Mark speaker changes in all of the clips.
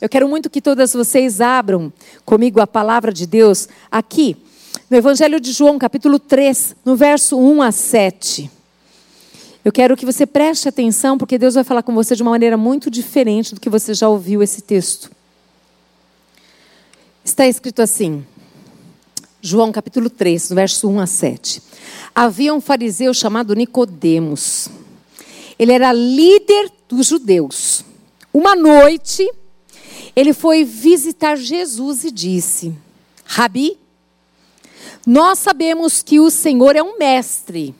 Speaker 1: Eu quero muito que todas vocês abram comigo a palavra de Deus aqui, no Evangelho de João, capítulo 3, no verso 1 a 7. Eu quero que você preste atenção, porque Deus vai falar com você de uma maneira muito diferente do que você já ouviu esse texto. Está escrito assim, João capítulo 3, no verso 1 a 7. Havia um fariseu chamado Nicodemos. Ele era líder dos judeus. Uma noite, ele foi visitar Jesus e disse: Rabi, nós sabemos que o Senhor é um mestre,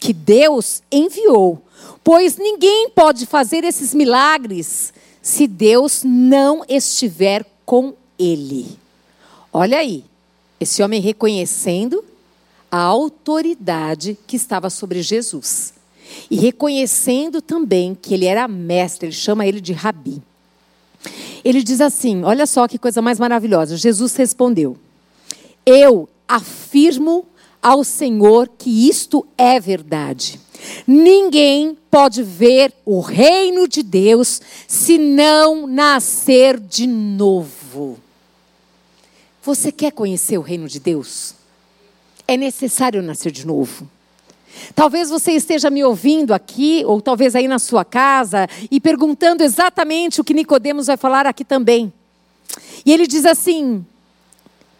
Speaker 1: que Deus enviou, pois ninguém pode fazer esses milagres se Deus não estiver com ele. Olha aí, esse homem reconhecendo a autoridade que estava sobre Jesus. E reconhecendo também que ele era mestre, ele chama ele de rabi. Ele diz assim: olha só que coisa mais maravilhosa. Jesus respondeu: Eu afirmo ao Senhor que isto é verdade. Ninguém pode ver o reino de Deus se não nascer de novo. Você quer conhecer o reino de Deus? É necessário nascer de novo. Talvez você esteja me ouvindo aqui, ou talvez aí na sua casa, e perguntando exatamente o que Nicodemos vai falar aqui também. E ele diz assim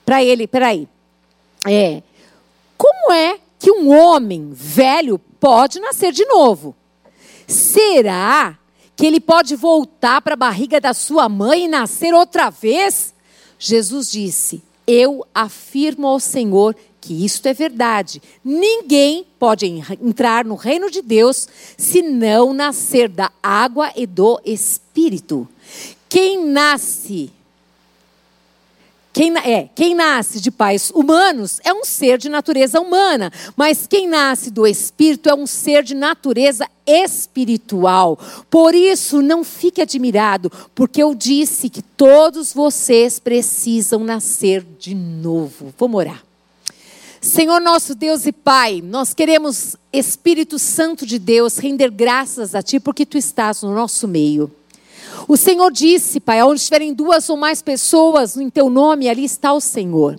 Speaker 1: para ele, peraí, é, como é que um homem velho pode nascer de novo? Será que ele pode voltar para a barriga da sua mãe e nascer outra vez? Jesus disse: Eu afirmo ao Senhor que isto é verdade. Ninguém pode entrar no reino de Deus se não nascer da água e do Espírito. Quem nasce quem, é, quem nasce de pais humanos é um ser de natureza humana, mas quem nasce do Espírito é um ser de natureza espiritual. Por isso, não fique admirado, porque eu disse que todos vocês precisam nascer de novo. Vamos orar. Senhor nosso Deus e Pai, nós queremos, Espírito Santo de Deus, render graças a Ti, porque Tu estás no nosso meio. O Senhor disse, Pai, onde estiverem duas ou mais pessoas em teu nome, ali está o Senhor.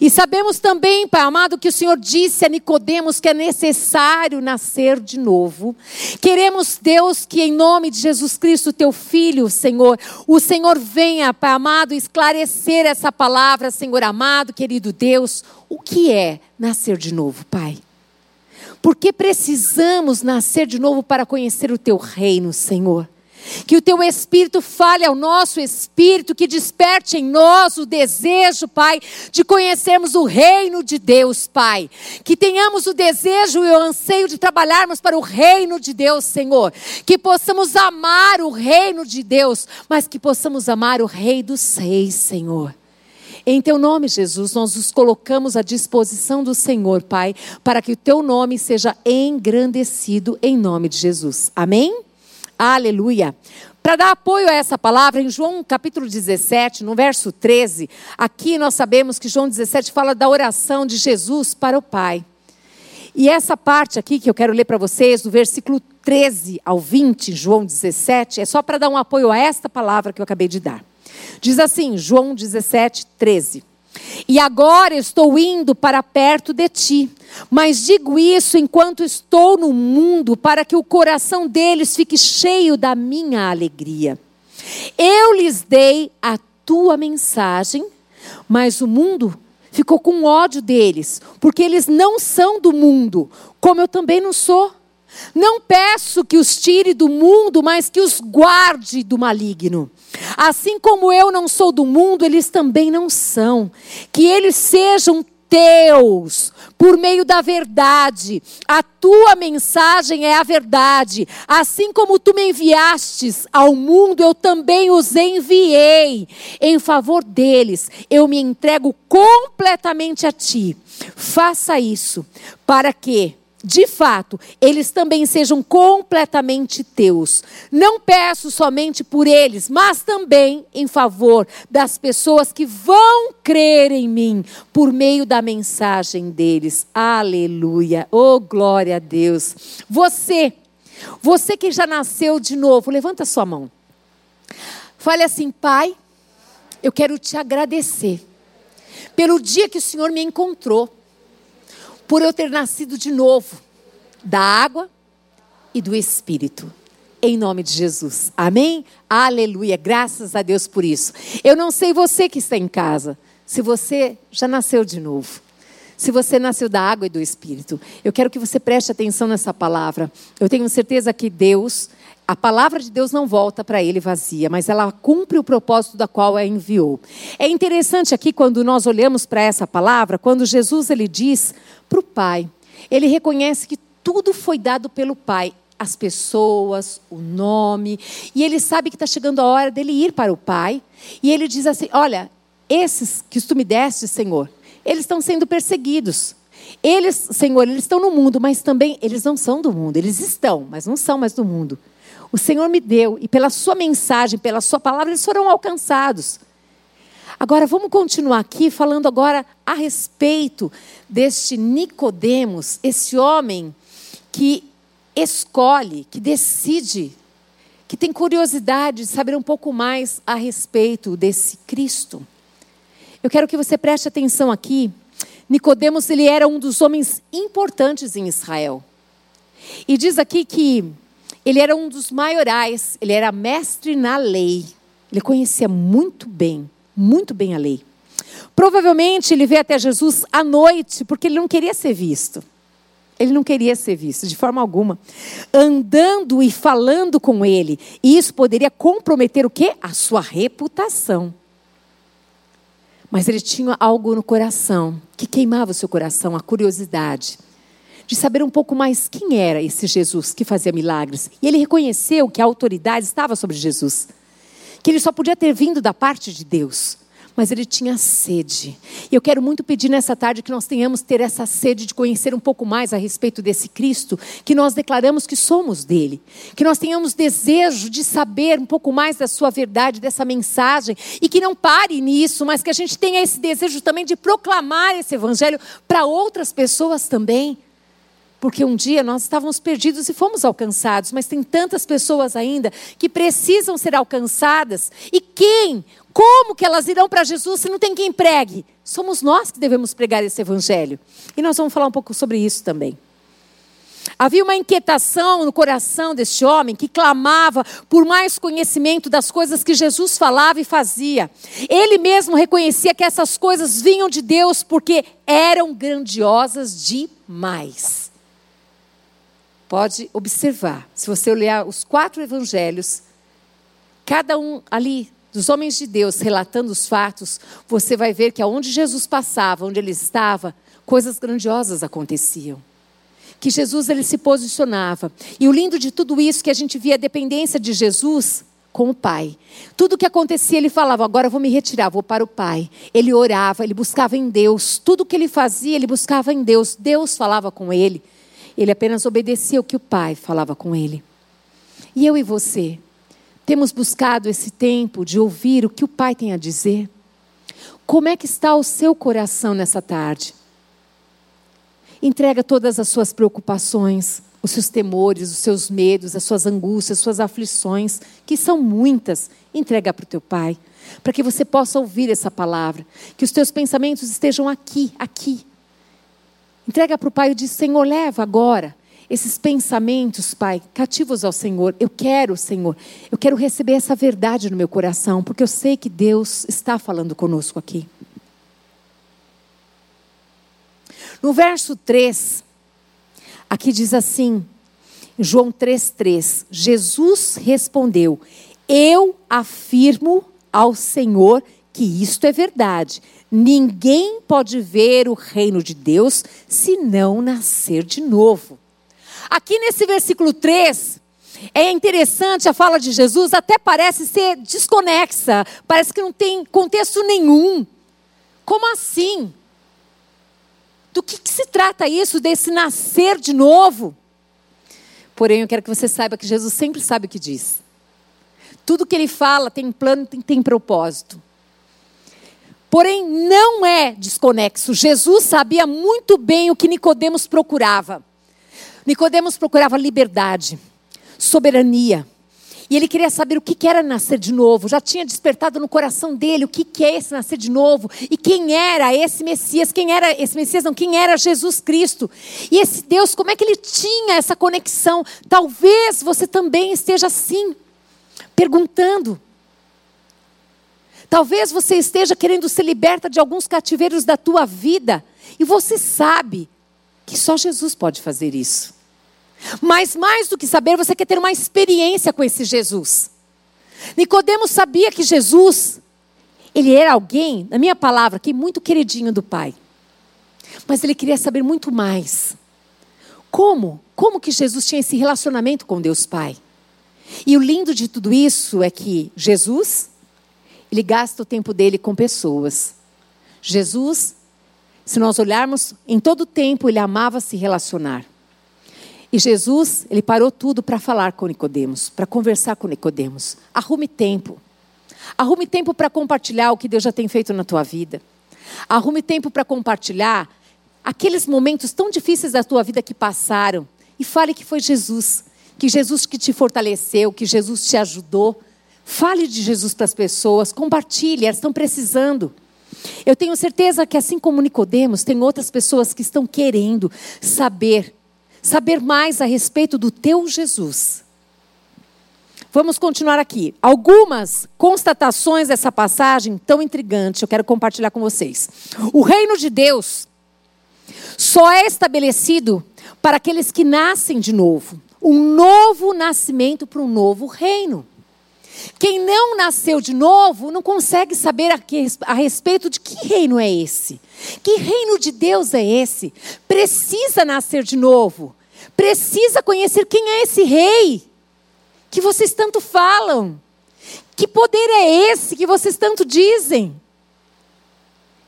Speaker 1: E sabemos também, Pai amado, que o Senhor disse a Nicodemos que é necessário nascer de novo. Queremos, Deus, que em nome de Jesus Cristo, teu filho, Senhor, o Senhor venha, Pai amado, esclarecer essa palavra, Senhor amado, querido Deus, o que é nascer de novo, Pai? Porque precisamos nascer de novo para conhecer o teu reino, Senhor. Que o teu espírito fale ao nosso espírito, que desperte em nós o desejo, Pai, de conhecermos o reino de Deus, Pai. Que tenhamos o desejo e o anseio de trabalharmos para o reino de Deus, Senhor. Que possamos amar o reino de Deus, mas que possamos amar o Rei dos Reis, Senhor. Em teu nome, Jesus, nós nos colocamos à disposição do Senhor, Pai, para que o teu nome seja engrandecido em nome de Jesus. Amém? Aleluia. Para dar apoio a essa palavra, em João capítulo 17, no verso 13, aqui nós sabemos que João 17 fala da oração de Jesus para o Pai. E essa parte aqui que eu quero ler para vocês, do versículo 13 ao 20, João 17, é só para dar um apoio a esta palavra que eu acabei de dar. Diz assim, João 17, 13. E agora estou indo para perto de ti, mas digo isso enquanto estou no mundo, para que o coração deles fique cheio da minha alegria. Eu lhes dei a tua mensagem, mas o mundo ficou com ódio deles, porque eles não são do mundo, como eu também não sou. Não peço que os tire do mundo, mas que os guarde do maligno. Assim como eu não sou do mundo, eles também não são. Que eles sejam teus, por meio da verdade. A tua mensagem é a verdade. Assim como tu me enviastes ao mundo, eu também os enviei. Em favor deles, eu me entrego completamente a ti. Faça isso, para que de fato, eles também sejam completamente teus. Não peço somente por eles, mas também em favor das pessoas que vão crer em mim por meio da mensagem deles. Aleluia. Oh, glória a Deus. Você, você que já nasceu de novo, levanta sua mão. Fale assim, Pai, eu quero te agradecer pelo dia que o Senhor me encontrou, por eu ter nascido de novo da água e do Espírito. Em nome de Jesus. Amém? Aleluia. Graças a Deus por isso. Eu não sei você que está em casa, se você já nasceu de novo. Se você nasceu da água e do Espírito, eu quero que você preste atenção nessa palavra. Eu tenho certeza que Deus, a palavra de Deus não volta para ele vazia, mas ela cumpre o propósito da qual a enviou. É interessante aqui quando nós olhamos para essa palavra, quando Jesus ele diz para o Pai, ele reconhece que tudo foi dado pelo Pai as pessoas, o nome, e ele sabe que está chegando a hora dele ir para o Pai, e ele diz assim: Olha, esses que tu me deste, Senhor, eles estão sendo perseguidos. Eles, Senhor, eles estão no mundo, mas também eles não são do mundo. Eles estão, mas não são mais do mundo. O Senhor me deu, e pela sua mensagem, pela sua palavra, eles foram alcançados. Agora vamos continuar aqui falando agora a respeito deste Nicodemos, esse homem que escolhe, que decide, que tem curiosidade de saber um pouco mais a respeito desse Cristo. Eu quero que você preste atenção aqui. Nicodemos ele era um dos homens importantes em Israel. E diz aqui que ele era um dos maiorais, ele era mestre na lei. Ele conhecia muito bem, muito bem a lei. Provavelmente ele veio até Jesus à noite, porque ele não queria ser visto. Ele não queria ser visto de forma alguma. Andando e falando com ele. E isso poderia comprometer o quê? A sua reputação. Mas ele tinha algo no coração que queimava o seu coração, a curiosidade de saber um pouco mais quem era esse Jesus que fazia milagres. E ele reconheceu que a autoridade estava sobre Jesus, que ele só podia ter vindo da parte de Deus mas ele tinha sede. E eu quero muito pedir nessa tarde que nós tenhamos ter essa sede de conhecer um pouco mais a respeito desse Cristo, que nós declaramos que somos dele. Que nós tenhamos desejo de saber um pouco mais da sua verdade, dessa mensagem, e que não pare nisso, mas que a gente tenha esse desejo também de proclamar esse evangelho para outras pessoas também. Porque um dia nós estávamos perdidos e fomos alcançados, mas tem tantas pessoas ainda que precisam ser alcançadas. E quem? Como que elas irão para Jesus se não tem quem pregue? Somos nós que devemos pregar esse evangelho. E nós vamos falar um pouco sobre isso também. Havia uma inquietação no coração deste homem que clamava por mais conhecimento das coisas que Jesus falava e fazia. Ele mesmo reconhecia que essas coisas vinham de Deus porque eram grandiosas demais. Pode observar, se você olhar os quatro evangelhos, cada um ali dos homens de Deus relatando os fatos, você vai ver que aonde Jesus passava, onde ele estava, coisas grandiosas aconteciam. Que Jesus ele se posicionava. E o lindo de tudo isso que a gente via a dependência de Jesus com o Pai. Tudo o que acontecia, ele falava: agora eu vou me retirar, vou para o Pai. Ele orava, ele buscava em Deus. Tudo o que ele fazia, ele buscava em Deus. Deus falava com ele. Ele apenas obedecia o que o pai falava com ele. E eu e você, temos buscado esse tempo de ouvir o que o pai tem a dizer? Como é que está o seu coração nessa tarde? Entrega todas as suas preocupações, os seus temores, os seus medos, as suas angústias, as suas aflições, que são muitas, entrega para o teu pai, para que você possa ouvir essa palavra, que os teus pensamentos estejam aqui, aqui, Entrega para o Pai e diz: Senhor, leva agora esses pensamentos, Pai, cativos ao Senhor. Eu quero, Senhor, eu quero receber essa verdade no meu coração, porque eu sei que Deus está falando conosco aqui. No verso 3, aqui diz assim, João 3,3: Jesus respondeu: Eu afirmo ao Senhor que isto é verdade. Ninguém pode ver o reino de Deus se não nascer de novo. Aqui nesse versículo 3, é interessante a fala de Jesus, até parece ser desconexa, parece que não tem contexto nenhum. Como assim? Do que, que se trata isso, desse nascer de novo? Porém, eu quero que você saiba que Jesus sempre sabe o que diz. Tudo que ele fala tem plano, tem, tem propósito. Porém, não é desconexo. Jesus sabia muito bem o que Nicodemos procurava. Nicodemos procurava liberdade, soberania. E ele queria saber o que era nascer de novo. Já tinha despertado no coração dele o que é esse nascer de novo. E quem era esse Messias? Quem era esse Messias? Não, quem era Jesus Cristo? E esse Deus, como é que ele tinha essa conexão? Talvez você também esteja assim, perguntando. Talvez você esteja querendo ser liberta de alguns cativeiros da tua vida. E você sabe que só Jesus pode fazer isso. Mas mais do que saber, você quer ter uma experiência com esse Jesus. Nicodemos sabia que Jesus, ele era alguém, na minha palavra, que muito queridinho do Pai. Mas ele queria saber muito mais. Como? Como que Jesus tinha esse relacionamento com Deus Pai? E o lindo de tudo isso é que Jesus, ele gasta o tempo dele com pessoas. Jesus, se nós olharmos, em todo o tempo ele amava se relacionar. E Jesus, ele parou tudo para falar com Nicodemos, para conversar com Nicodemos. Arrume tempo. Arrume tempo para compartilhar o que Deus já tem feito na tua vida. Arrume tempo para compartilhar aqueles momentos tão difíceis da tua vida que passaram e fale que foi Jesus, que Jesus que te fortaleceu, que Jesus te ajudou. Fale de Jesus para as pessoas, compartilhe, elas estão precisando. Eu tenho certeza que assim como Nicodemos, tem outras pessoas que estão querendo saber saber mais a respeito do teu Jesus. Vamos continuar aqui. Algumas constatações dessa passagem tão intrigante, eu quero compartilhar com vocês. O reino de Deus só é estabelecido para aqueles que nascem de novo. Um novo nascimento para um novo reino. Quem não nasceu de novo não consegue saber a, respeito de que reino é esse. Que reino de Deus é esse? Precisa nascer de novo. Precisa conhecer quem é esse rei que vocês tanto falam. Que poder é esse que vocês tanto dizem?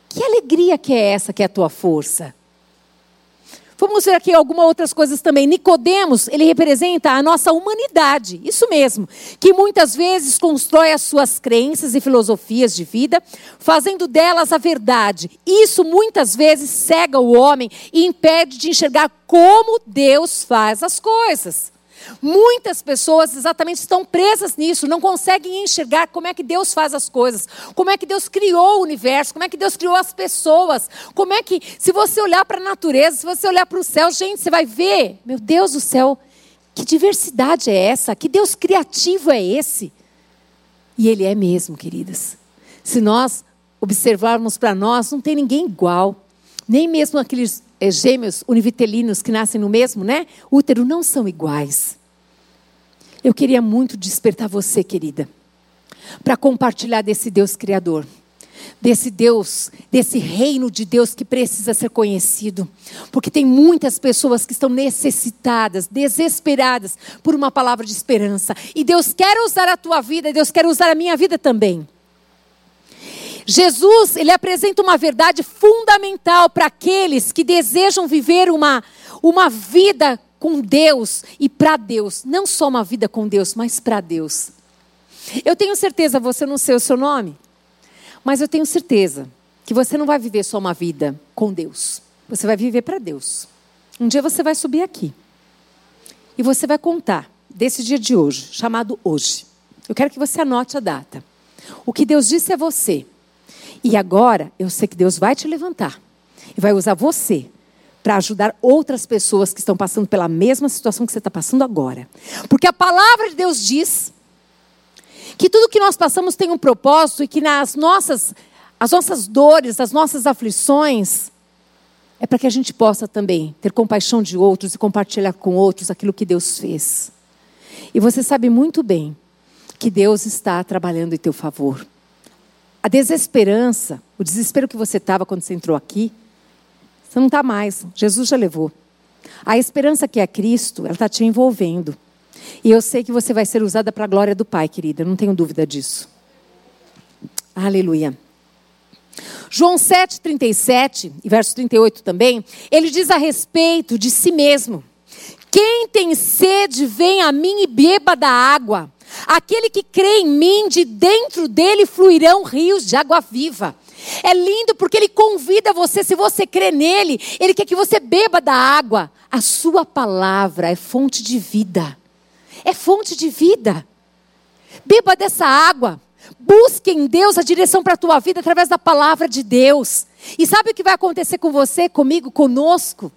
Speaker 1: Que alegria que é essa que é a tua força? Vamos ver aqui algumas outras coisas também. Nicodemos, ele representa a nossa humanidade, isso mesmo, que muitas vezes constrói as suas crenças e filosofias de vida, fazendo delas a verdade. Isso muitas vezes cega o homem e impede de enxergar como Deus faz as coisas. Muitas pessoas exatamente estão presas nisso, não conseguem enxergar como é que Deus faz as coisas, como é que Deus criou o universo, como é que Deus criou as pessoas, como é que, se você olhar para a natureza, se você olhar para o céu, gente, você vai ver, meu Deus do céu, que diversidade é essa? Que Deus criativo é esse? E Ele é mesmo, queridas. Se nós observarmos para nós, não tem ninguém igual. Nem mesmo aqueles gêmeos univitelinos que nascem no mesmo né, útero não são iguais. Eu queria muito despertar você, querida, para compartilhar desse Deus Criador, desse Deus, desse reino de Deus que precisa ser conhecido, porque tem muitas pessoas que estão necessitadas, desesperadas por uma palavra de esperança, e Deus quer usar a tua vida, Deus quer usar a minha vida também. Jesus, ele apresenta uma verdade fundamental para aqueles que desejam viver uma, uma vida com Deus e para Deus. Não só uma vida com Deus, mas para Deus. Eu tenho certeza, você não sei o seu nome, mas eu tenho certeza que você não vai viver só uma vida com Deus. Você vai viver para Deus. Um dia você vai subir aqui. E você vai contar desse dia de hoje, chamado hoje. Eu quero que você anote a data. O que Deus disse a você e agora eu sei que Deus vai te levantar e vai usar você para ajudar outras pessoas que estão passando pela mesma situação que você está passando agora. Porque a palavra de Deus diz que tudo que nós passamos tem um propósito e que nas nossas, as nossas dores, as nossas aflições, é para que a gente possa também ter compaixão de outros e compartilhar com outros aquilo que Deus fez. E você sabe muito bem que Deus está trabalhando em teu favor. A desesperança, o desespero que você estava quando você entrou aqui, você não está mais. Jesus já levou. A esperança que é Cristo, ela está te envolvendo. E eu sei que você vai ser usada para a glória do Pai, querida. Não tenho dúvida disso. Aleluia. João 7, 37 e verso 38 também, ele diz a respeito de si mesmo: Quem tem sede, vem a mim e beba da água. Aquele que crê em mim, de dentro dele fluirão rios de água viva. É lindo porque ele convida você, se você crê nele, ele quer que você beba da água. A sua palavra é fonte de vida. É fonte de vida. Beba dessa água. Busque em Deus a direção para a tua vida através da palavra de Deus. E sabe o que vai acontecer com você, comigo, conosco?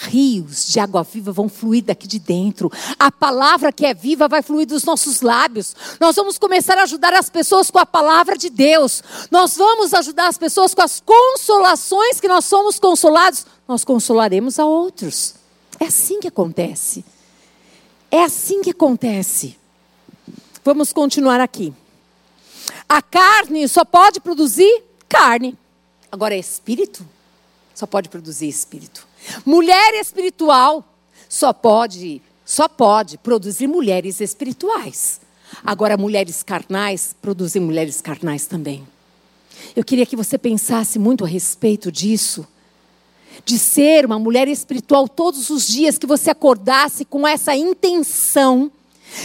Speaker 1: Rios de água viva vão fluir daqui de dentro. A palavra que é viva vai fluir dos nossos lábios. Nós vamos começar a ajudar as pessoas com a palavra de Deus. Nós vamos ajudar as pessoas com as consolações que nós somos consolados. Nós consolaremos a outros. É assim que acontece. É assim que acontece. Vamos continuar aqui. A carne só pode produzir carne. Agora, é espírito só pode produzir espírito. Mulher espiritual só pode, só pode produzir mulheres espirituais. Agora, mulheres carnais produzem mulheres carnais também. Eu queria que você pensasse muito a respeito disso. De ser uma mulher espiritual todos os dias, que você acordasse com essa intenção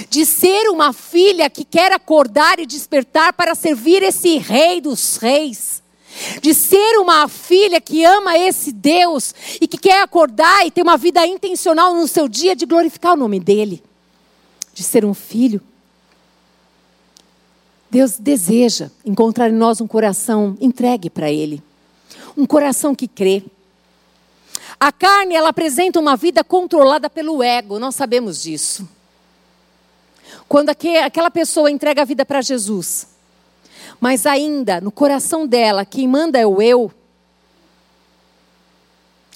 Speaker 1: de ser uma filha que quer acordar e despertar para servir esse rei dos reis de ser uma filha que ama esse Deus e que quer acordar e ter uma vida intencional no seu dia de glorificar o nome dele, de ser um filho. Deus deseja encontrar em nós um coração entregue para Ele, um coração que crê. A carne, ela apresenta uma vida controlada pelo ego, nós sabemos disso. Quando aquela pessoa entrega a vida para Jesus, mas ainda no coração dela, quem manda é o eu.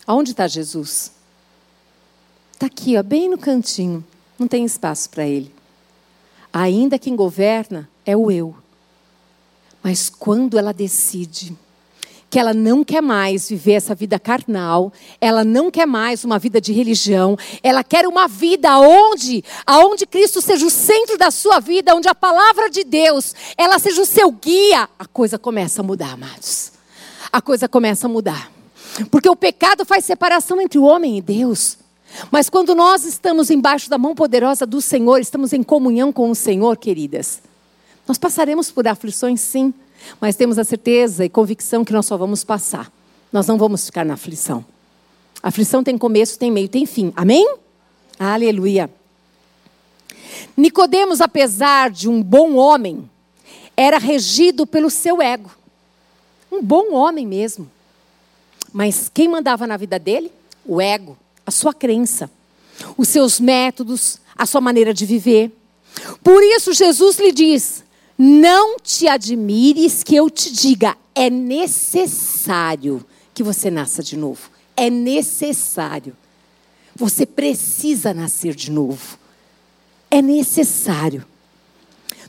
Speaker 1: Aonde está Jesus? Está aqui, ó, bem no cantinho. Não tem espaço para ele. Ainda quem governa é o eu. Mas quando ela decide que ela não quer mais viver essa vida carnal, ela não quer mais uma vida de religião, ela quer uma vida onde, aonde Cristo seja o centro da sua vida, onde a palavra de Deus, ela seja o seu guia, a coisa começa a mudar, amados. A coisa começa a mudar. Porque o pecado faz separação entre o homem e Deus. Mas quando nós estamos embaixo da mão poderosa do Senhor, estamos em comunhão com o Senhor, queridas, nós passaremos por aflições, sim. Mas temos a certeza e convicção que nós só vamos passar. Nós não vamos ficar na aflição. A aflição tem começo, tem meio, tem fim. Amém? Aleluia. Nicodemos, apesar de um bom homem, era regido pelo seu ego. Um bom homem mesmo. Mas quem mandava na vida dele? O ego, a sua crença, os seus métodos, a sua maneira de viver. Por isso Jesus lhe diz: não te admires que eu te diga, é necessário que você nasça de novo. É necessário. Você precisa nascer de novo. É necessário.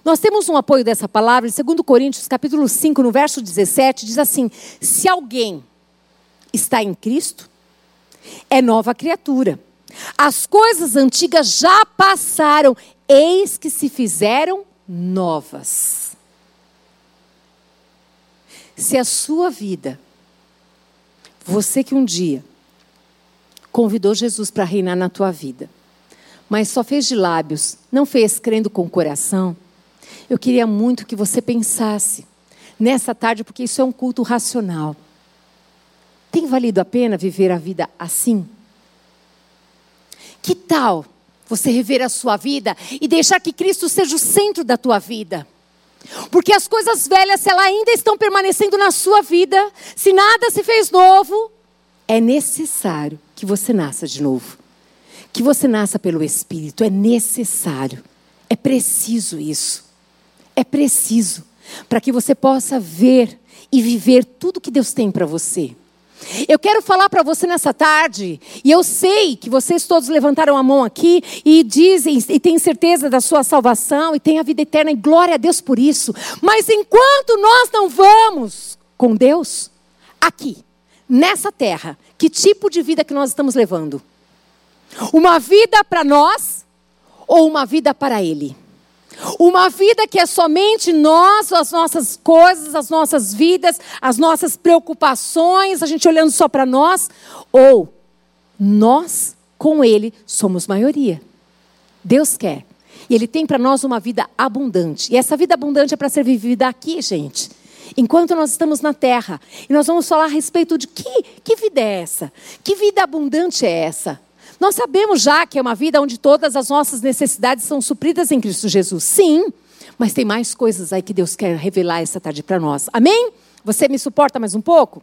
Speaker 1: Nós temos um apoio dessa palavra em 2 Coríntios, capítulo 5, no verso 17, diz assim: Se alguém está em Cristo, é nova criatura. As coisas antigas já passaram, eis que se fizeram novas. Se a sua vida, você que um dia convidou Jesus para reinar na tua vida, mas só fez de lábios, não fez crendo com o coração, eu queria muito que você pensasse nessa tarde, porque isso é um culto racional. Tem valido a pena viver a vida assim? Que tal você rever a sua vida e deixar que Cristo seja o centro da tua vida. Porque as coisas velhas, se elas ainda estão permanecendo na sua vida, se nada se fez novo, é necessário que você nasça de novo. Que você nasça pelo Espírito, é necessário. É preciso isso. É preciso para que você possa ver e viver tudo que Deus tem para você. Eu quero falar para você nessa tarde, e eu sei que vocês todos levantaram a mão aqui e dizem e têm certeza da sua salvação e têm a vida eterna, e glória a Deus por isso. Mas enquanto nós não vamos com Deus, aqui, nessa terra, que tipo de vida que nós estamos levando? Uma vida para nós ou uma vida para Ele? Uma vida que é somente nós, as nossas coisas, as nossas vidas, as nossas preocupações, a gente olhando só para nós, ou nós com Ele somos maioria. Deus quer. E Ele tem para nós uma vida abundante. E essa vida abundante é para ser vivida aqui, gente. Enquanto nós estamos na terra. E nós vamos falar a respeito de que, que vida é essa? Que vida abundante é essa? Nós sabemos já que é uma vida onde todas as nossas necessidades são supridas em Cristo Jesus. Sim, Mas tem mais coisas aí que Deus quer revelar essa tarde para nós. Amém? Você me suporta mais um pouco?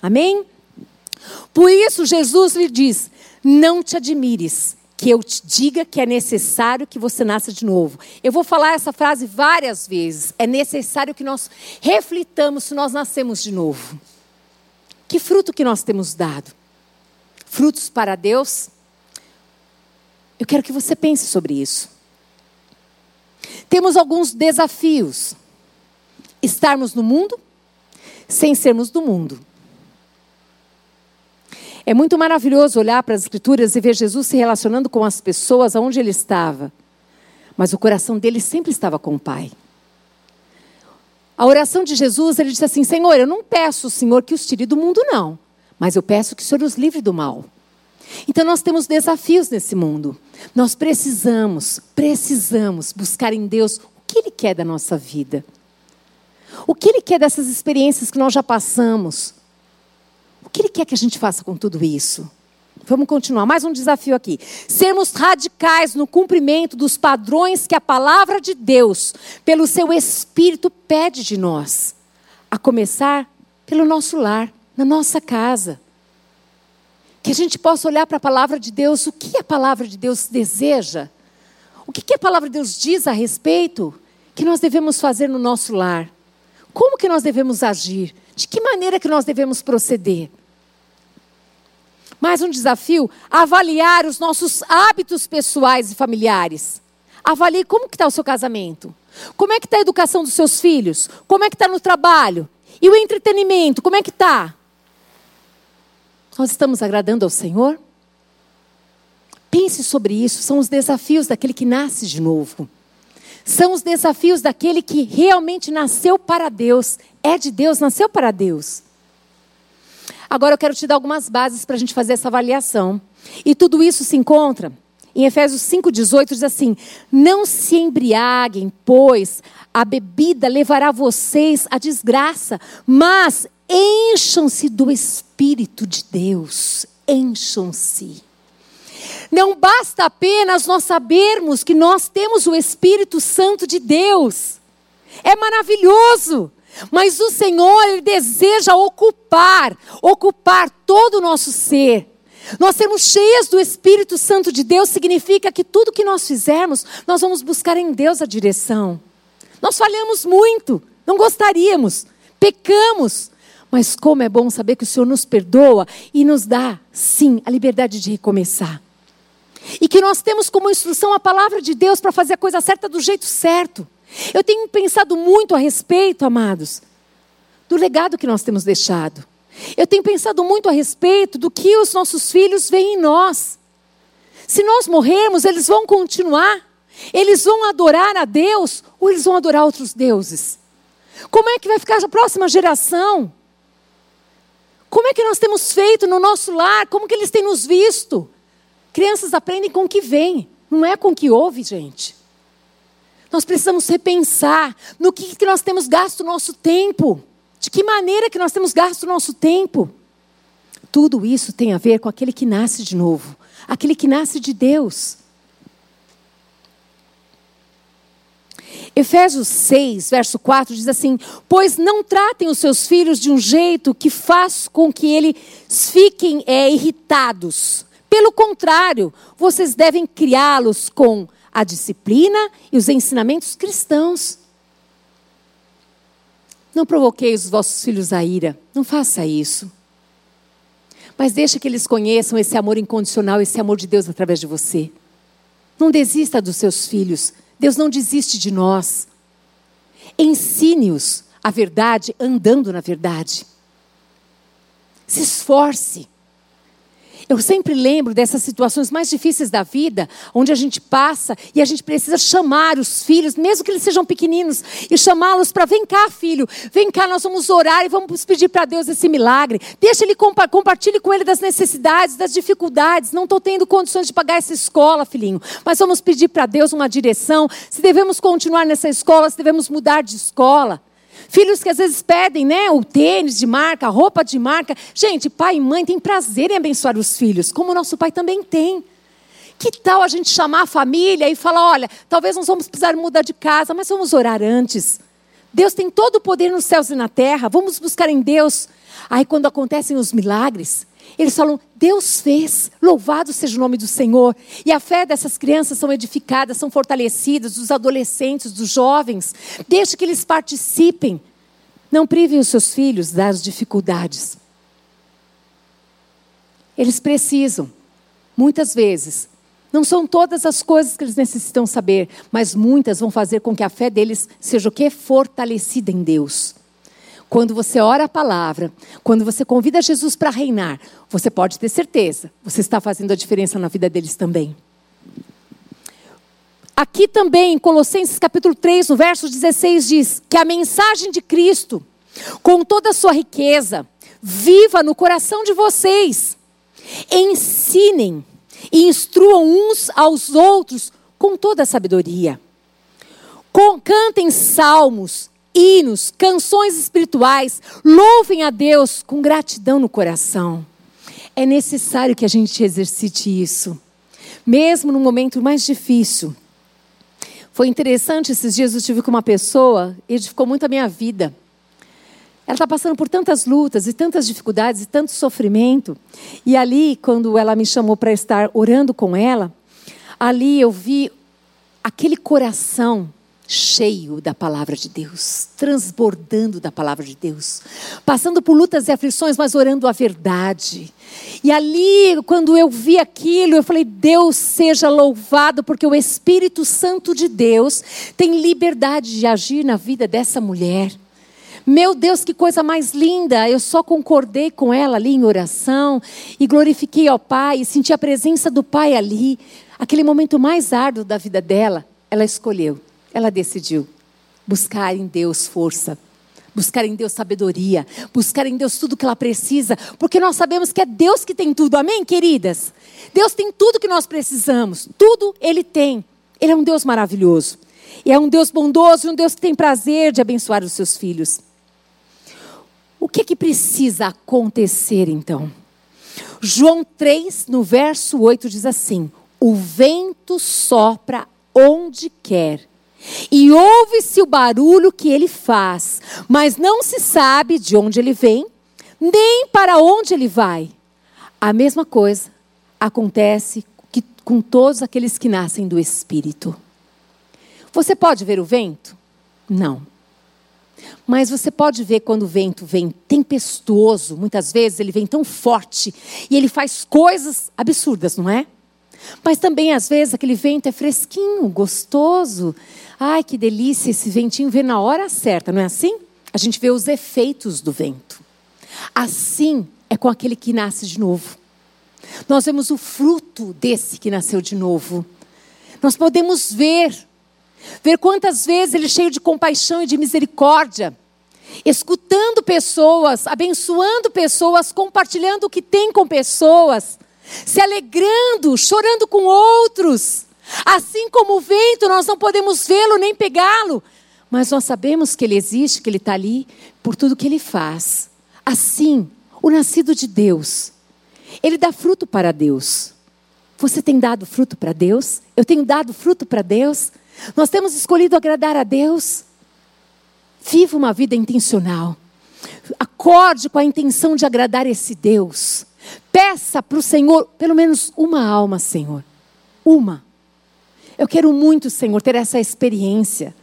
Speaker 1: Amém? Por isso, Jesus lhe diz: Não te admires que eu te diga que é necessário que você nasça de novo. Eu vou falar essa frase várias vezes. É necessário que nós reflitamos se nós nascemos de novo. Que fruto que nós temos dado? Frutos para Deus? Eu quero que você pense sobre isso. Temos alguns desafios. Estarmos no mundo sem sermos do mundo. É muito maravilhoso olhar para as Escrituras e ver Jesus se relacionando com as pessoas aonde ele estava. Mas o coração dele sempre estava com o Pai. A oração de Jesus, ele disse assim: Senhor, eu não peço, Senhor, que os tire do mundo, não. Mas eu peço que o Senhor os livre do mal. Então nós temos desafios nesse mundo. Nós precisamos, precisamos buscar em Deus o que Ele quer da nossa vida. O que Ele quer dessas experiências que nós já passamos. O que Ele quer que a gente faça com tudo isso? Vamos continuar. Mais um desafio aqui. Sermos radicais no cumprimento dos padrões que a palavra de Deus, pelo seu Espírito, pede de nós. A começar pelo nosso lar, na nossa casa. Que a gente possa olhar para a palavra de Deus, o que a palavra de Deus deseja, o que a palavra de Deus diz a respeito, que nós devemos fazer no nosso lar. Como que nós devemos agir? De que maneira que nós devemos proceder? Mais um desafio, avaliar os nossos hábitos pessoais e familiares. Avalie como que está o seu casamento. Como é que está a educação dos seus filhos? Como é que está no trabalho? E o entretenimento, como é que está? Nós estamos agradando ao Senhor? Pense sobre isso. São os desafios daquele que nasce de novo. São os desafios daquele que realmente nasceu para Deus. É de Deus, nasceu para Deus. Agora eu quero te dar algumas bases para a gente fazer essa avaliação. E tudo isso se encontra em Efésios 5,18, diz assim: Não se embriaguem, pois a bebida levará vocês à desgraça, mas encham-se do Espírito de Deus. Encham-se. Não basta apenas nós sabermos que nós temos o Espírito Santo de Deus. É maravilhoso. Mas o Senhor, Ele deseja ocupar, ocupar todo o nosso ser. Nós sermos cheias do Espírito Santo de Deus significa que tudo que nós fizermos, nós vamos buscar em Deus a direção. Nós falhamos muito, não gostaríamos, pecamos, mas como é bom saber que o Senhor nos perdoa e nos dá, sim, a liberdade de recomeçar. E que nós temos como instrução a palavra de Deus para fazer a coisa certa do jeito certo. Eu tenho pensado muito a respeito, amados, do legado que nós temos deixado. Eu tenho pensado muito a respeito do que os nossos filhos veem em nós. Se nós morrermos, eles vão continuar. Eles vão adorar a Deus ou eles vão adorar outros deuses? Como é que vai ficar a próxima geração? Como é que nós temos feito no nosso lar? Como que eles têm nos visto? Crianças aprendem com o que vem, não é com o que ouve, gente. Nós precisamos repensar no que, que nós temos gasto o nosso tempo. De que maneira que nós temos gasto o nosso tempo. Tudo isso tem a ver com aquele que nasce de novo. Aquele que nasce de Deus. Efésios 6, verso 4 diz assim: Pois não tratem os seus filhos de um jeito que faz com que eles fiquem é, irritados. Pelo contrário, vocês devem criá-los com a disciplina e os ensinamentos cristãos. Não provoqueis os vossos filhos a ira, não faça isso. Mas deixe que eles conheçam esse amor incondicional, esse amor de Deus através de você. Não desista dos seus filhos. Deus não desiste de nós. Ensine-os a verdade andando na verdade. Se esforce. Eu sempre lembro dessas situações mais difíceis da vida, onde a gente passa e a gente precisa chamar os filhos, mesmo que eles sejam pequeninos, e chamá-los para: vem cá, filho, vem cá, nós vamos orar e vamos pedir para Deus esse milagre. Deixa ele compa compartilhe com ele das necessidades, das dificuldades. Não estou tendo condições de pagar essa escola, filhinho, mas vamos pedir para Deus uma direção. Se devemos continuar nessa escola, se devemos mudar de escola. Filhos que às vezes pedem, né, o tênis de marca, a roupa de marca. Gente, pai e mãe têm prazer em abençoar os filhos, como o nosso pai também tem. Que tal a gente chamar a família e falar: olha, talvez nós vamos precisar mudar de casa, mas vamos orar antes. Deus tem todo o poder nos céus e na terra, vamos buscar em Deus. Aí, quando acontecem os milagres, eles falam: Deus fez, louvado seja o nome do Senhor. E a fé dessas crianças são edificadas, são fortalecidas, dos adolescentes, dos jovens. Deixe que eles participem. Não privem os seus filhos das dificuldades. Eles precisam, muitas vezes, não são todas as coisas que eles necessitam saber, mas muitas vão fazer com que a fé deles seja o que? Fortalecida em Deus. Quando você ora a palavra, quando você convida Jesus para reinar, você pode ter certeza, você está fazendo a diferença na vida deles também. Aqui também, em Colossenses capítulo 3, no verso 16, diz que a mensagem de Cristo, com toda a sua riqueza, viva no coração de vocês. Ensinem e instruam uns aos outros com toda a sabedoria. Com, cantem salmos, hinos, canções espirituais, louvem a Deus com gratidão no coração. É necessário que a gente exercite isso, mesmo no momento mais difícil. Foi interessante, esses dias eu tive com uma pessoa, edificou muito a minha vida. Ela está passando por tantas lutas e tantas dificuldades e tanto sofrimento. E ali, quando ela me chamou para estar orando com ela, ali eu vi aquele coração cheio da palavra de Deus, transbordando da palavra de Deus, passando por lutas e aflições, mas orando a verdade. E ali, quando eu vi aquilo, eu falei: Deus seja louvado, porque o Espírito Santo de Deus tem liberdade de agir na vida dessa mulher. Meu Deus, que coisa mais linda! Eu só concordei com ela ali em oração e glorifiquei ao Pai, e senti a presença do Pai ali. Aquele momento mais árduo da vida dela, ela escolheu ela decidiu buscar em Deus força, buscar em Deus sabedoria, buscar em Deus tudo que ela precisa, porque nós sabemos que é Deus que tem tudo, amém, queridas? Deus tem tudo que nós precisamos, tudo Ele tem. Ele é um Deus maravilhoso. E é um Deus bondoso e um Deus que tem prazer de abençoar os seus filhos. O que é que precisa acontecer então? João 3, no verso 8, diz assim: O vento sopra onde quer e ouve-se o barulho que ele faz, mas não se sabe de onde ele vem, nem para onde ele vai. A mesma coisa acontece com todos aqueles que nascem do Espírito. Você pode ver o vento? Não. Mas você pode ver quando o vento vem tempestuoso, muitas vezes ele vem tão forte e ele faz coisas absurdas, não é? Mas também, às vezes, aquele vento é fresquinho, gostoso. Ai, que delícia, esse ventinho vem na hora certa, não é assim? A gente vê os efeitos do vento. Assim é com aquele que nasce de novo. Nós vemos o fruto desse que nasceu de novo. Nós podemos ver, ver quantas vezes ele é cheio de compaixão e de misericórdia, escutando pessoas, abençoando pessoas, compartilhando o que tem com pessoas se alegrando, chorando com outros. Assim como o vento, nós não podemos vê-lo nem pegá-lo, mas nós sabemos que ele existe, que ele está ali por tudo que ele faz. Assim, o nascido de Deus, ele dá fruto para Deus. Você tem dado fruto para Deus? Eu tenho dado fruto para Deus? Nós temos escolhido agradar a Deus? Viva uma vida intencional. Acorde com a intenção de agradar esse Deus. Peça para o Senhor pelo menos uma alma, Senhor. Uma. Eu quero muito, Senhor, ter essa experiência.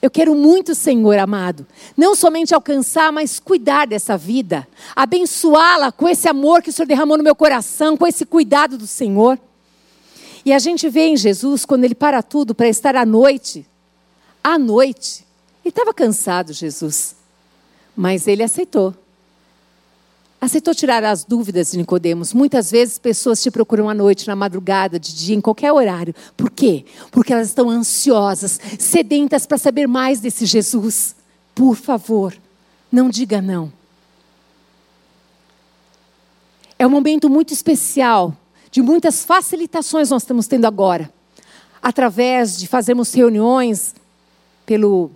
Speaker 1: Eu quero muito, Senhor amado, não somente alcançar, mas cuidar dessa vida, abençoá-la com esse amor que o Senhor derramou no meu coração, com esse cuidado do Senhor. E a gente vê em Jesus, quando ele para tudo para estar à noite, à noite, ele estava cansado, Jesus, mas ele aceitou aceitou tirar as dúvidas de Nicodemos. Muitas vezes pessoas te procuram à noite, na madrugada, de dia, em qualquer horário. Por quê? Porque elas estão ansiosas, sedentas para saber mais desse Jesus. Por favor, não diga não. É um momento muito especial, de muitas facilitações nós estamos tendo agora, através de fazermos reuniões pelo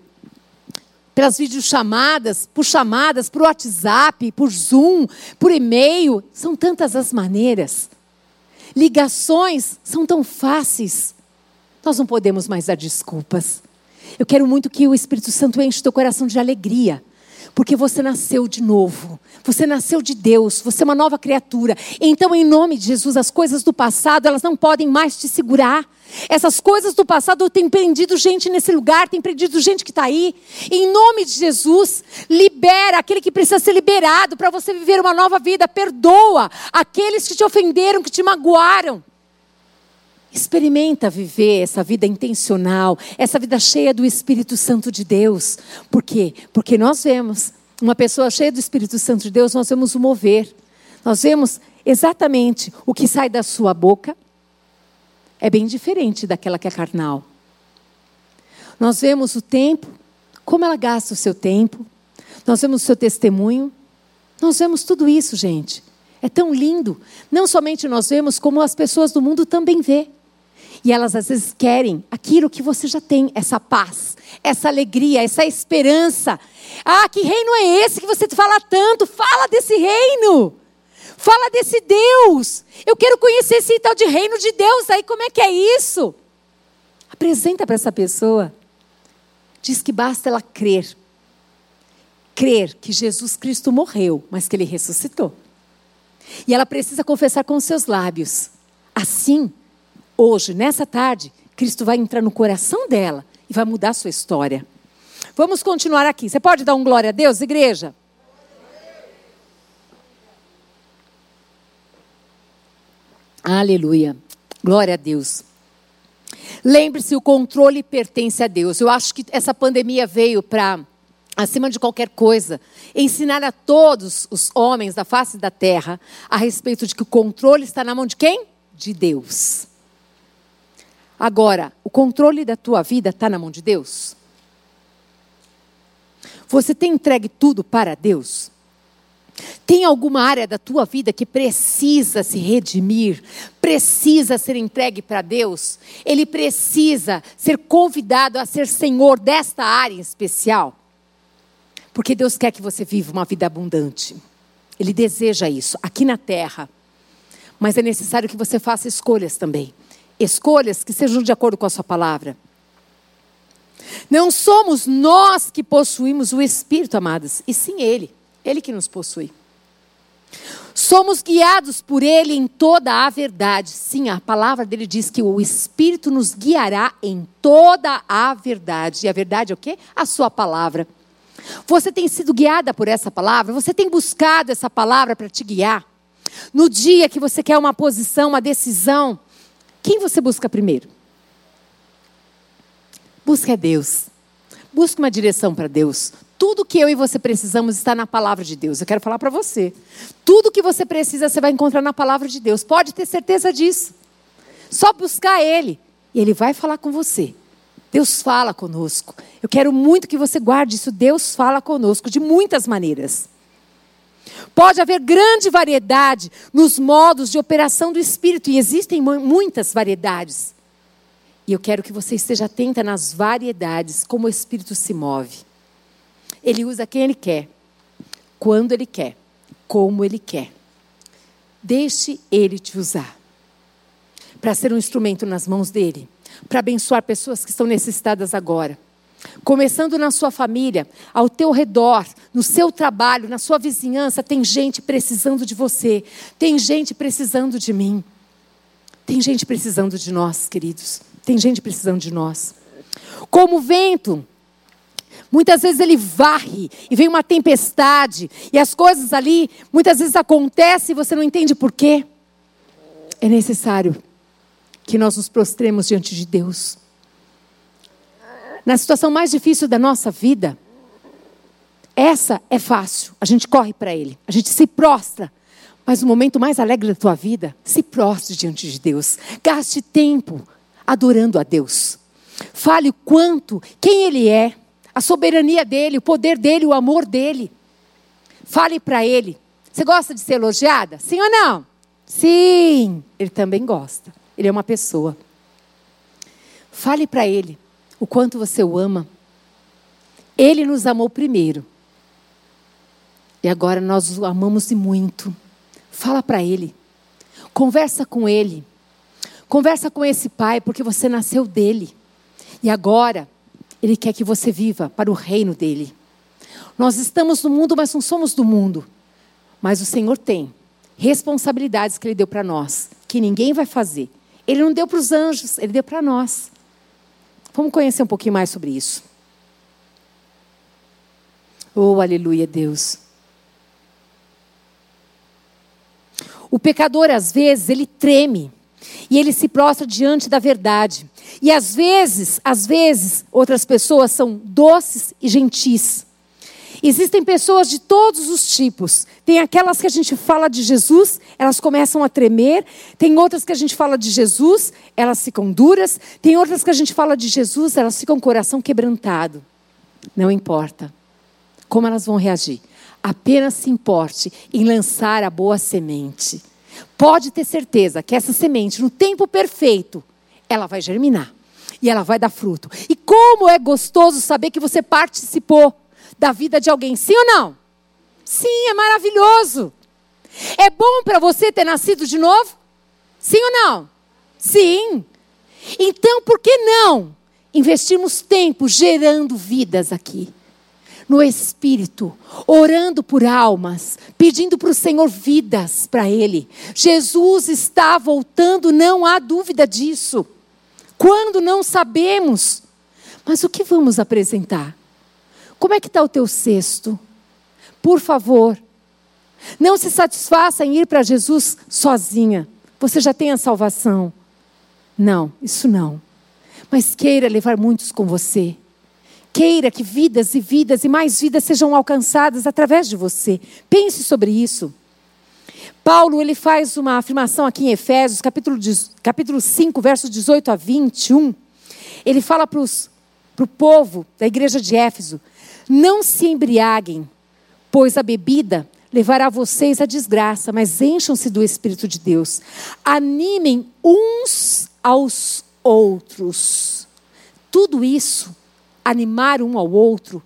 Speaker 1: pelas videochamadas, por chamadas, por WhatsApp, por Zoom, por e-mail. São tantas as maneiras. ligações são tão fáceis. Nós não podemos mais dar desculpas. Eu quero muito que o Espírito Santo enche o teu coração de alegria porque você nasceu de novo. Você nasceu de Deus, você é uma nova criatura. Então, em nome de Jesus, as coisas do passado, elas não podem mais te segurar. Essas coisas do passado têm prendido gente nesse lugar, tem prendido gente que está aí. Em nome de Jesus, libera aquele que precisa ser liberado para você viver uma nova vida. Perdoa aqueles que te ofenderam, que te magoaram. Experimenta viver essa vida intencional, essa vida cheia do Espírito Santo de Deus. Por quê? Porque nós vemos uma pessoa cheia do Espírito Santo de Deus, nós vemos o mover. Nós vemos exatamente o que sai da sua boca. É bem diferente daquela que é carnal. Nós vemos o tempo, como ela gasta o seu tempo. Nós vemos o seu testemunho. Nós vemos tudo isso, gente. É tão lindo. Não somente nós vemos, como as pessoas do mundo também vê. E elas às vezes querem aquilo que você já tem, essa paz, essa alegria, essa esperança. Ah, que reino é esse que você fala tanto? Fala desse reino. Fala desse Deus. Eu quero conhecer esse tal de reino de Deus. Aí como é que é isso? Apresenta para essa pessoa. Diz que basta ela crer. Crer que Jesus Cristo morreu, mas que ele ressuscitou. E ela precisa confessar com seus lábios. Assim, hoje, nessa tarde, Cristo vai entrar no coração dela e vai mudar a sua história. Vamos continuar aqui. Você pode dar um glória a Deus, igreja? Aleluia. Glória a Deus. Lembre-se, o controle pertence a Deus. Eu acho que essa pandemia veio para, acima de qualquer coisa, ensinar a todos os homens da face da terra a respeito de que o controle está na mão de quem? De Deus. Agora, o controle da tua vida está na mão de Deus? Você tem entregue tudo para Deus? Tem alguma área da tua vida que precisa se redimir, precisa ser entregue para Deus? Ele precisa ser convidado a ser senhor desta área em especial? Porque Deus quer que você viva uma vida abundante. Ele deseja isso aqui na terra. Mas é necessário que você faça escolhas também escolhas que sejam de acordo com a Sua palavra. Não somos nós que possuímos o Espírito, amadas, e sim Ele, Ele que nos possui. Somos guiados por Ele em toda a verdade. Sim, a palavra dele diz que o Espírito nos guiará em toda a verdade. E a verdade é o quê? A Sua palavra. Você tem sido guiada por essa palavra? Você tem buscado essa palavra para te guiar? No dia que você quer uma posição, uma decisão, quem você busca primeiro? Busque a Deus. Busque uma direção para Deus. Tudo que eu e você precisamos está na palavra de Deus. Eu quero falar para você. Tudo que você precisa, você vai encontrar na palavra de Deus. Pode ter certeza disso. Só buscar Ele. E Ele vai falar com você. Deus fala conosco. Eu quero muito que você guarde isso. Deus fala conosco de muitas maneiras. Pode haver grande variedade nos modos de operação do Espírito, e existem muitas variedades. E eu quero que você esteja atenta nas variedades, como o Espírito se move. Ele usa quem ele quer, quando ele quer, como ele quer. Deixe ele te usar para ser um instrumento nas mãos dele, para abençoar pessoas que estão necessitadas agora Começando na sua família, ao teu redor, no seu trabalho, na sua vizinhança, tem gente precisando de você, tem gente precisando de mim. Tem gente precisando de nós, queridos. Tem gente precisando de nós. Como o vento, muitas vezes ele varre e vem uma tempestade, e as coisas ali muitas vezes acontecem e você não entende por quê. É necessário que nós nos prostremos diante de Deus na situação mais difícil da nossa vida, essa é fácil, a gente corre para Ele, a gente se prostra. Mas no momento mais alegre da tua vida, se prostre diante de Deus. Gaste tempo adorando a Deus. Fale o quanto, quem Ele é, a soberania dEle, o poder dEle, o amor dEle. Fale para Ele. Você gosta de ser elogiada? Sim ou não? Sim, Ele também gosta. Ele é uma pessoa. Fale para Ele o quanto você o ama. Ele nos amou primeiro. E agora nós o amamos e muito. Fala para ele. Conversa com ele. Conversa com esse pai, porque você nasceu dele. E agora, ele quer que você viva para o reino dele. Nós estamos no mundo, mas não somos do mundo. Mas o Senhor tem responsabilidades que Ele deu para nós, que ninguém vai fazer. Ele não deu para os anjos, Ele deu para nós. Vamos conhecer um pouquinho mais sobre isso. Oh, aleluia, Deus. O pecador, às vezes, ele treme e ele se prostra diante da verdade. E às vezes, às vezes, outras pessoas são doces e gentis. Existem pessoas de todos os tipos. Tem aquelas que a gente fala de Jesus, elas começam a tremer. Tem outras que a gente fala de Jesus, elas ficam duras. Tem outras que a gente fala de Jesus, elas ficam com o coração quebrantado. Não importa como elas vão reagir. Apenas se importe em lançar a boa semente. Pode ter certeza que essa semente, no tempo perfeito, ela vai germinar e ela vai dar fruto. E como é gostoso saber que você participou da vida de alguém, sim ou não? Sim, é maravilhoso. É bom para você ter nascido de novo? Sim ou não? Sim. Então, por que não investirmos tempo gerando vidas aqui? no Espírito, orando por almas, pedindo para o Senhor vidas para Ele. Jesus está voltando, não há dúvida disso. Quando não sabemos, mas o que vamos apresentar? Como é que está o teu cesto? Por favor, não se satisfaça em ir para Jesus sozinha. Você já tem a salvação. Não, isso não. Mas queira levar muitos com você queira que vidas e vidas e mais vidas sejam alcançadas através de você. Pense sobre isso. Paulo ele faz uma afirmação aqui em Efésios, capítulo, capítulo 5, versos 18 a 21. Ele fala para o povo da igreja de Éfeso: Não se embriaguem, pois a bebida levará vocês à desgraça, mas encham-se do Espírito de Deus. Animem uns aos outros. Tudo isso animar um ao outro,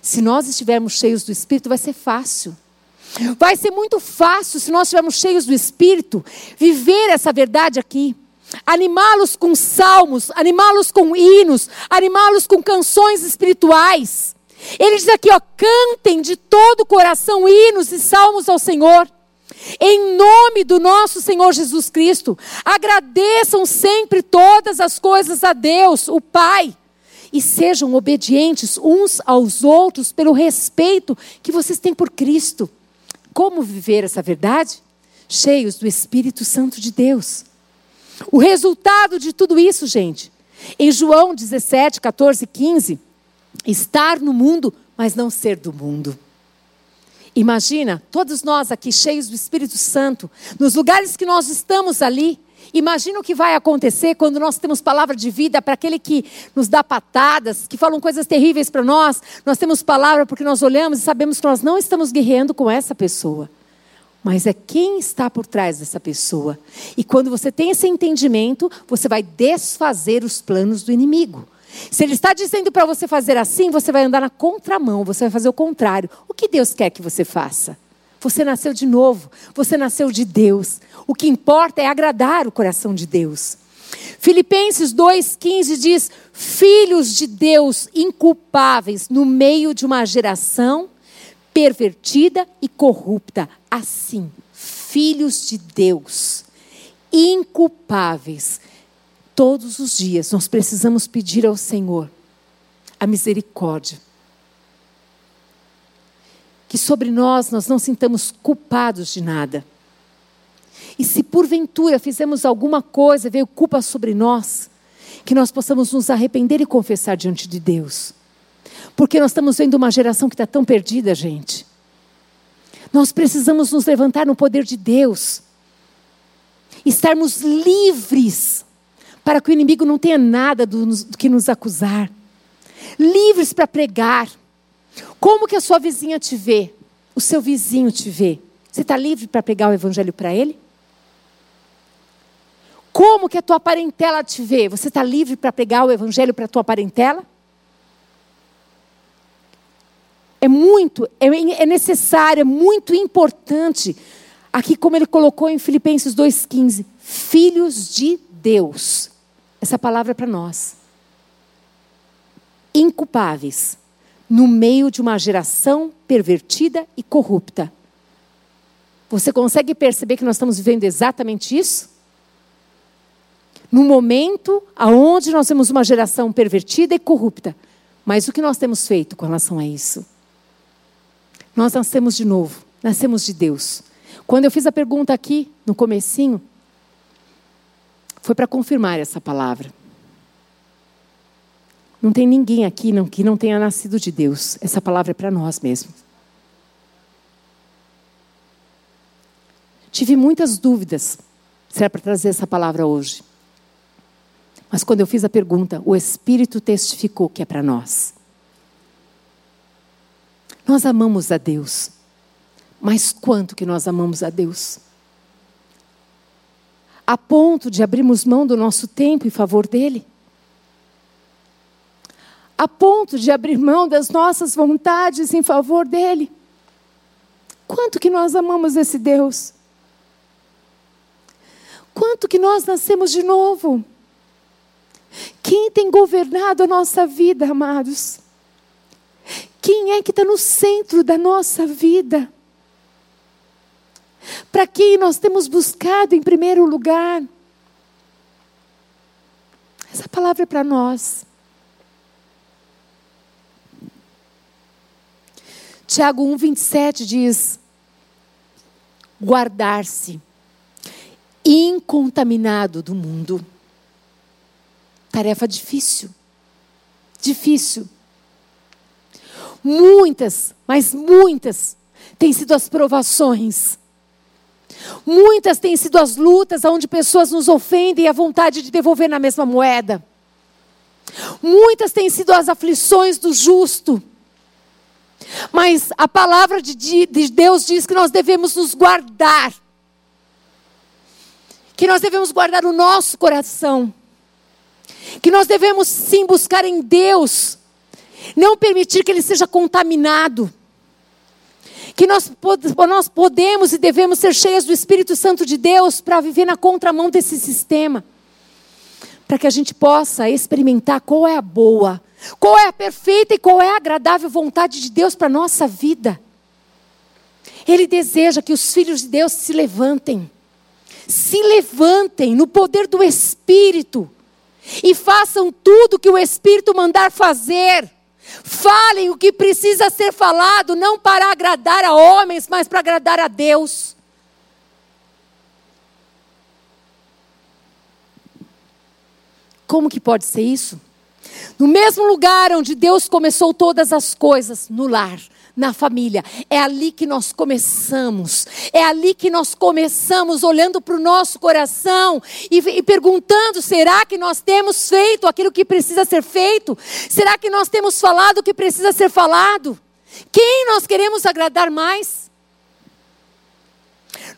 Speaker 1: se nós estivermos cheios do Espírito, vai ser fácil. Vai ser muito fácil, se nós estivermos cheios do Espírito, viver essa verdade aqui. Animá-los com salmos, animá-los com hinos, animá-los com canções espirituais. Ele diz aqui, ó, cantem de todo o coração hinos e salmos ao Senhor. Em nome do nosso Senhor Jesus Cristo, agradeçam sempre todas as coisas a Deus, o Pai e sejam obedientes uns aos outros pelo respeito que vocês têm por Cristo. Como viver essa verdade? Cheios do Espírito Santo de Deus. O resultado de tudo isso, gente, em João 17, 14, 15, estar no mundo, mas não ser do mundo. Imagina, todos nós aqui cheios do Espírito Santo, nos lugares que nós estamos ali, Imagina o que vai acontecer quando nós temos palavra de vida para aquele que nos dá patadas, que falam coisas terríveis para nós. Nós temos palavra porque nós olhamos e sabemos que nós não estamos guerreando com essa pessoa. Mas é quem está por trás dessa pessoa. E quando você tem esse entendimento, você vai desfazer os planos do inimigo. Se ele está dizendo para você fazer assim, você vai andar na contramão, você vai fazer o contrário. O que Deus quer que você faça? Você nasceu de novo, você nasceu de Deus. O que importa é agradar o coração de Deus. Filipenses 2,15 diz: Filhos de Deus inculpáveis no meio de uma geração pervertida e corrupta. Assim, filhos de Deus inculpáveis. Todos os dias nós precisamos pedir ao Senhor a misericórdia que sobre nós nós não sintamos culpados de nada. E se porventura fizemos alguma coisa, veio culpa sobre nós, que nós possamos nos arrepender e confessar diante de Deus. Porque nós estamos vendo uma geração que está tão perdida, gente. Nós precisamos nos levantar no poder de Deus, estarmos livres, para que o inimigo não tenha nada do, do que nos acusar, livres para pregar como que a sua vizinha te vê? O seu vizinho te vê? Você está livre para pregar o evangelho para ele? Como que a tua parentela te vê? Você está livre para pregar o evangelho para a tua parentela? É muito, é, é necessário, é muito importante Aqui, como ele colocou em Filipenses 2,15, filhos de Deus. Essa palavra é para nós. Inculpáveis, no meio de uma geração pervertida e corrupta. Você consegue perceber que nós estamos vivendo exatamente isso? No momento aonde nós temos uma geração pervertida e corrupta. Mas o que nós temos feito com relação a isso? Nós nascemos de novo, nascemos de Deus. Quando eu fiz a pergunta aqui, no comecinho, foi para confirmar essa palavra. Não tem ninguém aqui não, que não tenha nascido de Deus. Essa palavra é para nós mesmos. Tive muitas dúvidas se era para trazer essa palavra hoje. Mas quando eu fiz a pergunta, o Espírito testificou que é para nós. Nós amamos a Deus. Mas quanto que nós amamos a Deus? A ponto de abrirmos mão do nosso tempo em favor dele? A ponto de abrir mão das nossas vontades em favor dele? Quanto que nós amamos esse Deus? Quanto que nós nascemos de novo? Quem tem governado a nossa vida, amados? Quem é que está no centro da nossa vida? Para quem nós temos buscado em primeiro lugar? Essa palavra é para nós. Tiago 1, 27 diz: guardar-se incontaminado do mundo. Tarefa difícil. Difícil. Muitas, mas muitas, têm sido as provações. Muitas têm sido as lutas onde pessoas nos ofendem e a vontade de devolver na mesma moeda. Muitas têm sido as aflições do justo. Mas a palavra de Deus diz que nós devemos nos guardar. Que nós devemos guardar o nosso coração. Que nós devemos sim buscar em Deus não permitir que ele seja contaminado. Que nós, nós podemos e devemos ser cheias do Espírito Santo de Deus para viver na contramão desse sistema. Para que a gente possa experimentar qual é a boa, qual é a perfeita e qual é a agradável vontade de Deus para a nossa vida. Ele deseja que os filhos de Deus se levantem. Se levantem no poder do Espírito e façam tudo que o Espírito mandar fazer. Falem o que precisa ser falado, não para agradar a homens, mas para agradar a Deus. Como que pode ser isso? No mesmo lugar onde Deus começou todas as coisas, no lar, na família. É ali que nós começamos. É ali que nós começamos olhando para o nosso coração e, e, perguntando: será que nós temos feito aquilo que precisa ser feito? Será que nós temos falado o que precisa ser falado? Quem nós queremos agradar mais?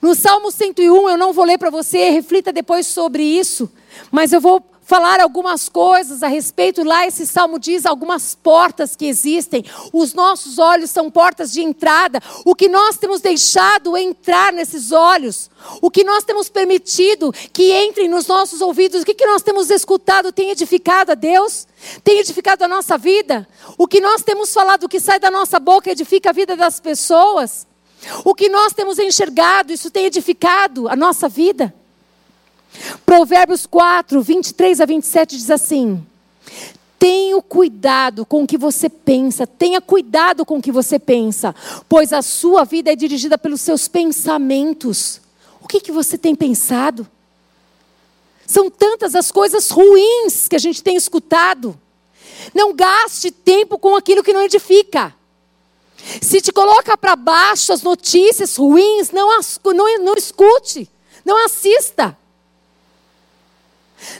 Speaker 1: No Salmo 101, eu não vou ler para você, reflita depois sobre isso, mas eu vou falar algumas coisas a respeito. Lá esse salmo diz algumas portas que existem. Os nossos olhos são portas de entrada. O que nós temos deixado entrar nesses olhos, o que nós temos permitido que entre nos nossos ouvidos, o que, que nós temos escutado tem edificado a Deus? Tem edificado a nossa vida? O que nós temos falado, o que sai da nossa boca edifica a vida das pessoas? O que nós temos enxergado, isso tem edificado a nossa vida? Provérbios 4, 23 a 27 diz assim: Tenha cuidado com o que você pensa, tenha cuidado com o que você pensa, pois a sua vida é dirigida pelos seus pensamentos. O que, que você tem pensado? São tantas as coisas ruins que a gente tem escutado. Não gaste tempo com aquilo que não edifica. Se te coloca para baixo as notícias ruins, não, não, não escute, não assista.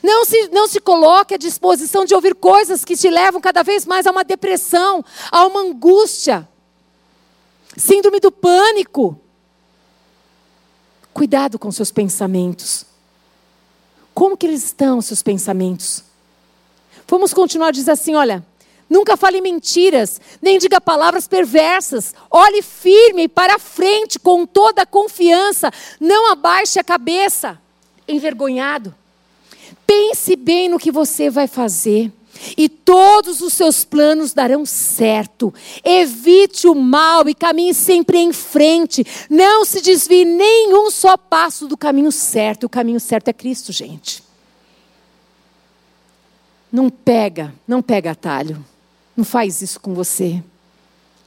Speaker 1: Não se, não se coloque à disposição de ouvir coisas que te levam cada vez mais a uma depressão, a uma angústia. Síndrome do pânico. Cuidado com seus pensamentos. Como que eles estão, seus pensamentos? Vamos continuar a dizer assim, olha, Nunca fale mentiras, nem diga palavras perversas. Olhe firme para frente com toda a confiança. Não abaixe a cabeça, envergonhado. Pense bem no que você vai fazer. E todos os seus planos darão certo. Evite o mal e caminhe sempre em frente. Não se desvie nenhum só passo do caminho certo. O caminho certo é Cristo, gente. Não pega, não pega atalho. Não faz isso com você.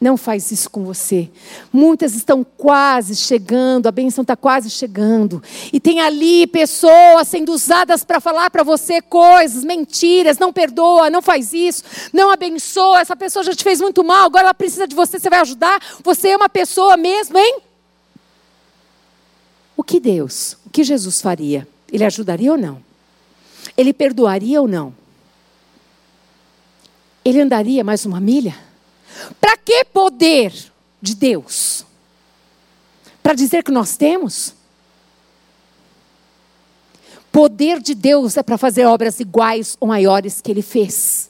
Speaker 1: Não faz isso com você. Muitas estão quase chegando, a benção está quase chegando. E tem ali pessoas sendo usadas para falar para você coisas, mentiras, não perdoa, não faz isso, não abençoa, essa pessoa já te fez muito mal, agora ela precisa de você, você vai ajudar. Você é uma pessoa mesmo, hein? O que Deus, o que Jesus faria? Ele ajudaria ou não? Ele perdoaria ou não? ele andaria mais uma milha? Para que poder de Deus? Para dizer que nós temos? Poder de Deus é para fazer obras iguais ou maiores que ele fez.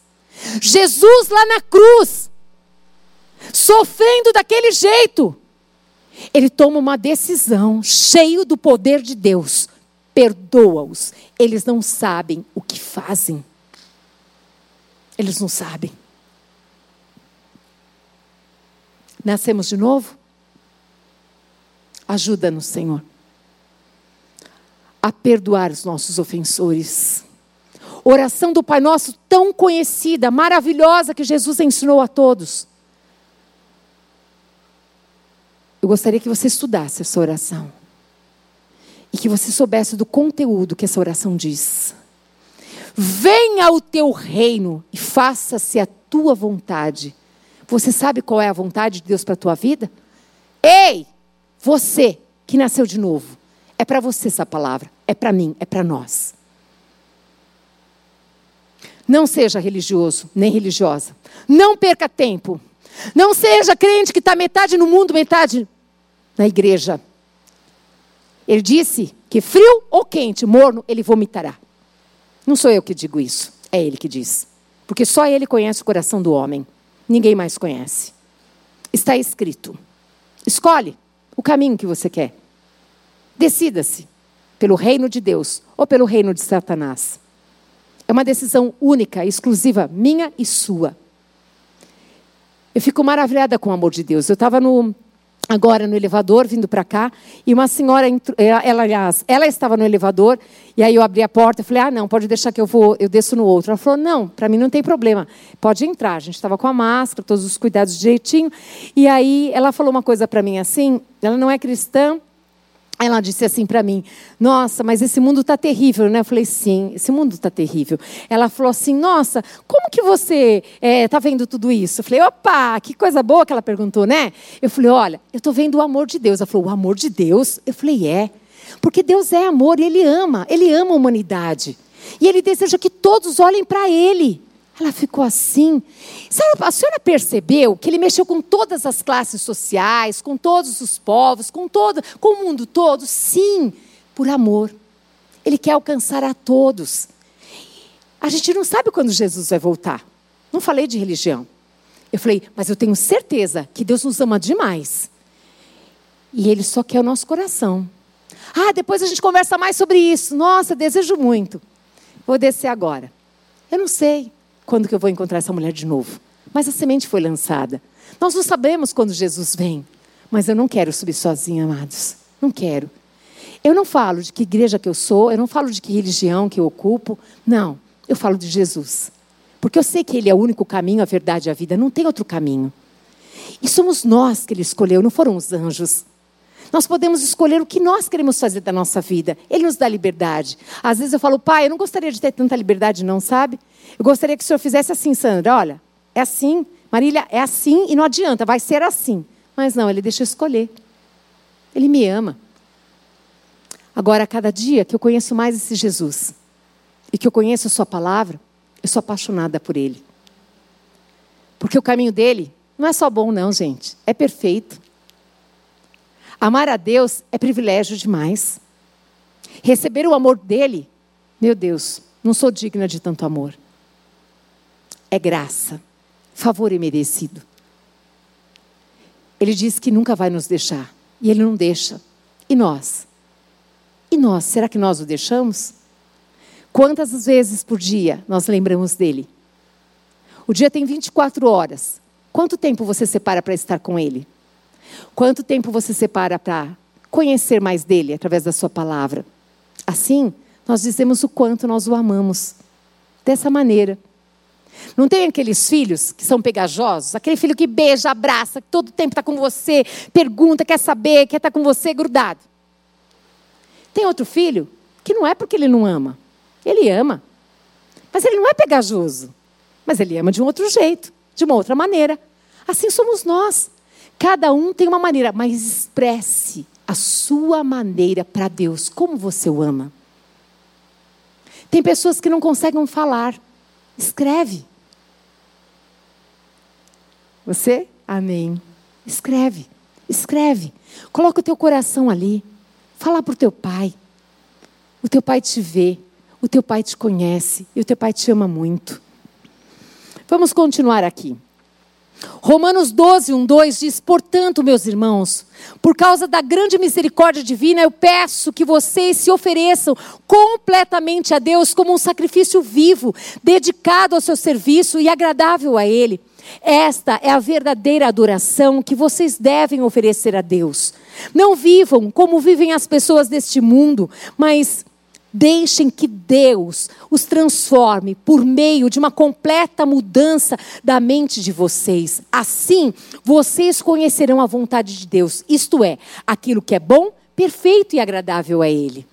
Speaker 1: Jesus lá na cruz, sofrendo daquele jeito, ele toma uma decisão, cheio do poder de Deus. Perdoa-os, eles não sabem o que fazem. Eles não sabem. Nascemos de novo? Ajuda-nos, Senhor, a perdoar os nossos ofensores. Oração do Pai Nosso, tão conhecida, maravilhosa, que Jesus ensinou a todos. Eu gostaria que você estudasse essa oração. E que você soubesse do conteúdo que essa oração diz. Venha o teu reino e faça-se a tua vontade. Você sabe qual é a vontade de Deus para a tua vida? Ei, você que nasceu de novo, é para você essa palavra, é para mim, é para nós. Não seja religioso, nem religiosa. Não perca tempo. Não seja crente que está metade no mundo, metade na igreja. Ele disse que frio ou quente, morno, ele vomitará. Não sou eu que digo isso, é ele que diz. Porque só ele conhece o coração do homem. Ninguém mais conhece. Está escrito. Escolhe o caminho que você quer. Decida-se pelo reino de Deus ou pelo reino de Satanás. É uma decisão única, exclusiva, minha e sua. Eu fico maravilhada com o amor de Deus. Eu estava no agora no elevador, vindo para cá, e uma senhora, ela, aliás, ela estava no elevador, e aí eu abri a porta e falei, ah, não, pode deixar que eu vou, eu desço no outro. Ela falou, não, para mim não tem problema, pode entrar. A gente estava com a máscara, todos os cuidados direitinho, e aí ela falou uma coisa para mim assim, ela não é cristã, ela disse assim para mim: Nossa, mas esse mundo está terrível, né? Eu falei: Sim, esse mundo está terrível. Ela falou assim: Nossa, como que você está é, tá vendo tudo isso? Eu falei: Opa, que coisa boa que ela perguntou, né? Eu falei: Olha, eu estou vendo o amor de Deus. Ela falou: O amor de Deus? Eu falei: É, porque Deus é amor e Ele ama, Ele ama a humanidade. E Ele deseja que todos olhem para Ele. Ela ficou assim. A senhora percebeu que ele mexeu com todas as classes sociais, com todos os povos, com todo, com o mundo todo? Sim, por amor. Ele quer alcançar a todos. A gente não sabe quando Jesus vai voltar. Não falei de religião. Eu falei, mas eu tenho certeza que Deus nos ama demais. E Ele só quer o nosso coração. Ah, depois a gente conversa mais sobre isso. Nossa, desejo muito. Vou descer agora. Eu não sei quando que eu vou encontrar essa mulher de novo. Mas a semente foi lançada. Nós não sabemos quando Jesus vem. Mas eu não quero subir sozinha, amados. Não quero. Eu não falo de que igreja que eu sou, eu não falo de que religião que eu ocupo. Não, eu falo de Jesus. Porque eu sei que Ele é o único caminho, a verdade e a vida. Não tem outro caminho. E somos nós que Ele escolheu, não foram os anjos. Nós podemos escolher o que nós queremos fazer da nossa vida. Ele nos dá liberdade. Às vezes eu falo, pai, eu não gostaria de ter tanta liberdade, não, sabe? Eu gostaria que o senhor fizesse assim, Sandra. Olha, é assim, Marília, é assim e não adianta, vai ser assim. Mas não, ele deixa eu escolher. Ele me ama. Agora, a cada dia que eu conheço mais esse Jesus e que eu conheço a Sua palavra, eu sou apaixonada por Ele. Porque o caminho dele não é só bom, não, gente. É perfeito. Amar a Deus é privilégio demais. Receber o amor dele, meu Deus, não sou digna de tanto amor. É graça, favor imerecido. Ele diz que nunca vai nos deixar. E ele não deixa. E nós? E nós? Será que nós o deixamos? Quantas vezes por dia nós lembramos dele? O dia tem 24 horas. Quanto tempo você separa para estar com ele? Quanto tempo você separa para conhecer mais dele através da sua palavra? Assim, nós dizemos o quanto nós o amamos. Dessa maneira. Não tem aqueles filhos que são pegajosos? Aquele filho que beija, abraça, que todo tempo está com você, pergunta, quer saber, quer estar tá com você grudado. Tem outro filho que não é porque ele não ama. Ele ama. Mas ele não é pegajoso. Mas ele ama de um outro jeito, de uma outra maneira. Assim somos nós. Cada um tem uma maneira, mas expresse a sua maneira para Deus, como você o ama. Tem pessoas que não conseguem falar. Escreve. Você? Amém. Escreve. Escreve. Coloca o teu coração ali. Fala para o teu pai. O teu pai te vê. O teu pai te conhece. E o teu pai te ama muito. Vamos continuar aqui. Romanos 12, 1, 2 diz: Portanto, meus irmãos, por causa da grande misericórdia divina, eu peço que vocês se ofereçam completamente a Deus como um sacrifício vivo, dedicado ao seu serviço e agradável a Ele. Esta é a verdadeira adoração que vocês devem oferecer a Deus. Não vivam como vivem as pessoas deste mundo, mas Deixem que Deus os transforme por meio de uma completa mudança da mente de vocês. Assim, vocês conhecerão a vontade de Deus, isto é, aquilo que é bom, perfeito e agradável a Ele.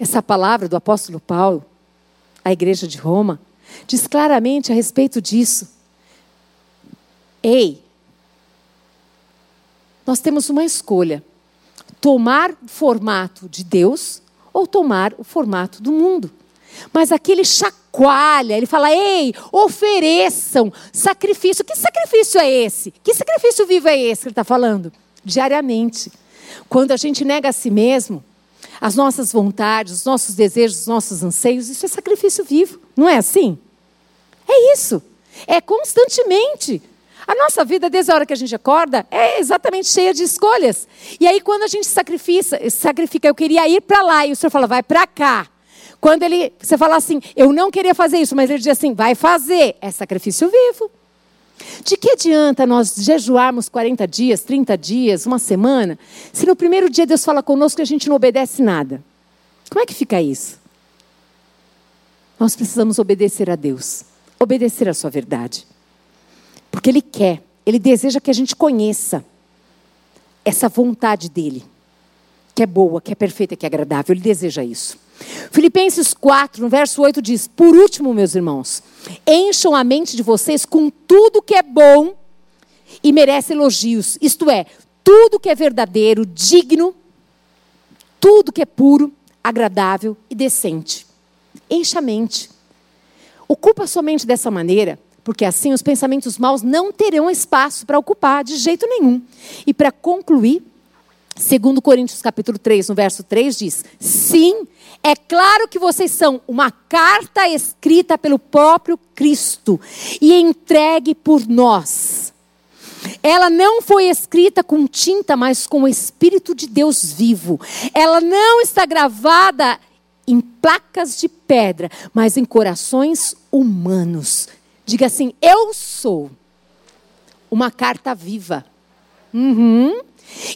Speaker 1: Essa palavra do apóstolo Paulo, à igreja de Roma, diz claramente a respeito disso. Ei, nós temos uma escolha tomar o formato de Deus ou tomar o formato do mundo. Mas aqui ele chacoalha, ele fala: ei, ofereçam sacrifício. Que sacrifício é esse? Que sacrifício vivo é esse que ele está falando? Diariamente. Quando a gente nega a si mesmo, as nossas vontades, os nossos desejos, os nossos anseios, isso é sacrifício vivo. Não é assim? É isso. É constantemente. A nossa vida, desde a hora que a gente acorda, é exatamente cheia de escolhas. E aí, quando a gente sacrifica, sacrifica eu queria ir para lá, e o Senhor fala, vai para cá. Quando ele, você fala assim, eu não queria fazer isso, mas ele diz assim, vai fazer, é sacrifício vivo. De que adianta nós jejuarmos 40 dias, 30 dias, uma semana, se no primeiro dia Deus fala conosco e a gente não obedece nada? Como é que fica isso? Nós precisamos obedecer a Deus, obedecer a Sua verdade. Porque Ele quer, Ele deseja que a gente conheça essa vontade dEle, que é boa, que é perfeita, que é agradável. Ele deseja isso. Filipenses 4, no verso 8 diz: Por último, meus irmãos, encham a mente de vocês com tudo que é bom e merece elogios, isto é, tudo que é verdadeiro, digno, tudo que é puro, agradável e decente. Encha a mente. Ocupa a sua mente dessa maneira, porque assim os pensamentos maus não terão espaço para ocupar de jeito nenhum. E para concluir, segundo Coríntios capítulo 3, no verso 3 diz: "Sim, é claro que vocês são uma carta escrita pelo próprio Cristo e entregue por nós. Ela não foi escrita com tinta, mas com o Espírito de Deus vivo. Ela não está gravada em placas de pedra, mas em corações humanos Diga assim: Eu sou uma carta viva. Uhum.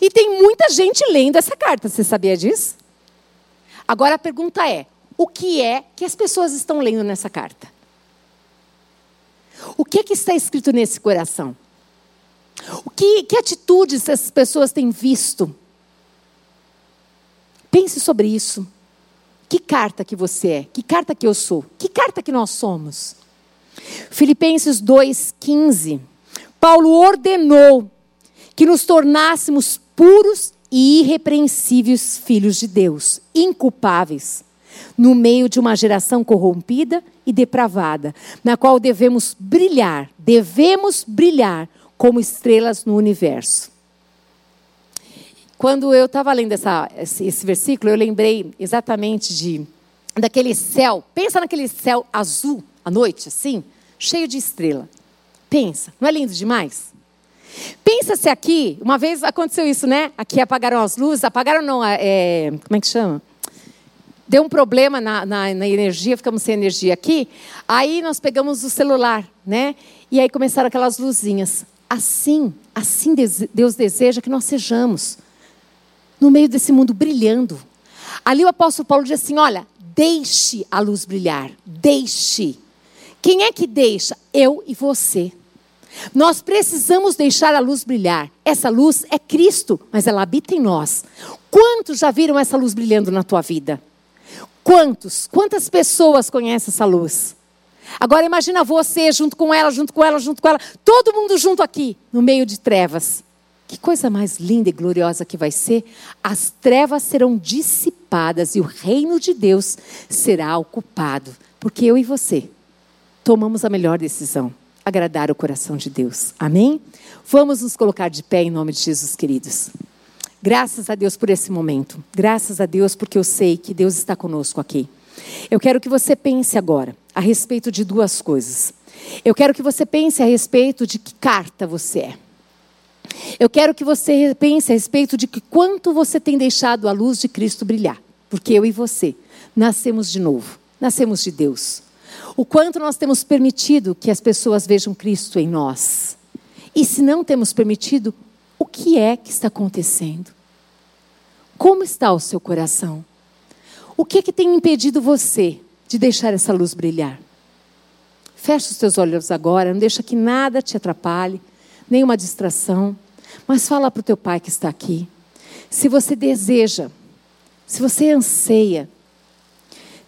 Speaker 1: E tem muita gente lendo essa carta, você sabia disso? Agora a pergunta é: o que é que as pessoas estão lendo nessa carta? O que, é que está escrito nesse coração? O que, que atitudes essas pessoas têm visto? Pense sobre isso. Que carta que você é? Que carta que eu sou? Que carta que nós somos? Filipenses 2,15. Paulo ordenou que nos tornássemos puros e irrepreensíveis filhos de Deus, inculpáveis, no meio de uma geração corrompida e depravada, na qual devemos brilhar, devemos brilhar como estrelas no universo. Quando eu estava lendo essa, esse, esse versículo, eu lembrei exatamente de daquele céu. Pensa naquele céu azul à noite, assim, cheio de estrela. Pensa, não é lindo demais? Pensa se aqui, uma vez aconteceu isso, né? Aqui apagaram as luzes, apagaram não, é, como é que chama? Deu um problema na, na, na, energia, ficamos sem energia aqui. Aí nós pegamos o celular, né? E aí começaram aquelas luzinhas. Assim, assim Deus deseja que nós sejamos. No meio desse mundo brilhando. Ali o apóstolo Paulo diz assim: olha, deixe a luz brilhar. Deixe. Quem é que deixa? Eu e você. Nós precisamos deixar a luz brilhar. Essa luz é Cristo, mas ela habita em nós. Quantos já viram essa luz brilhando na tua vida? Quantos? Quantas pessoas conhecem essa luz? Agora imagina você junto com ela, junto com ela, junto com ela, todo mundo junto aqui, no meio de trevas. Que coisa mais linda e gloriosa que vai ser. As trevas serão dissipadas e o reino de Deus será ocupado. Porque eu e você tomamos a melhor decisão agradar o coração de Deus. Amém? Vamos nos colocar de pé em nome de Jesus, queridos. Graças a Deus por esse momento. Graças a Deus porque eu sei que Deus está conosco aqui. Eu quero que você pense agora a respeito de duas coisas. Eu quero que você pense a respeito de que carta você é. Eu quero que você pense a respeito de que quanto você tem deixado a luz de Cristo brilhar. Porque eu e você nascemos de novo, nascemos de Deus. O quanto nós temos permitido que as pessoas vejam Cristo em nós. E se não temos permitido, o que é que está acontecendo? Como está o seu coração? O que é que tem impedido você de deixar essa luz brilhar? Feche os teus olhos agora, não deixa que nada te atrapalhe, nenhuma distração, mas fala para o teu pai que está aqui. Se você deseja, se você anseia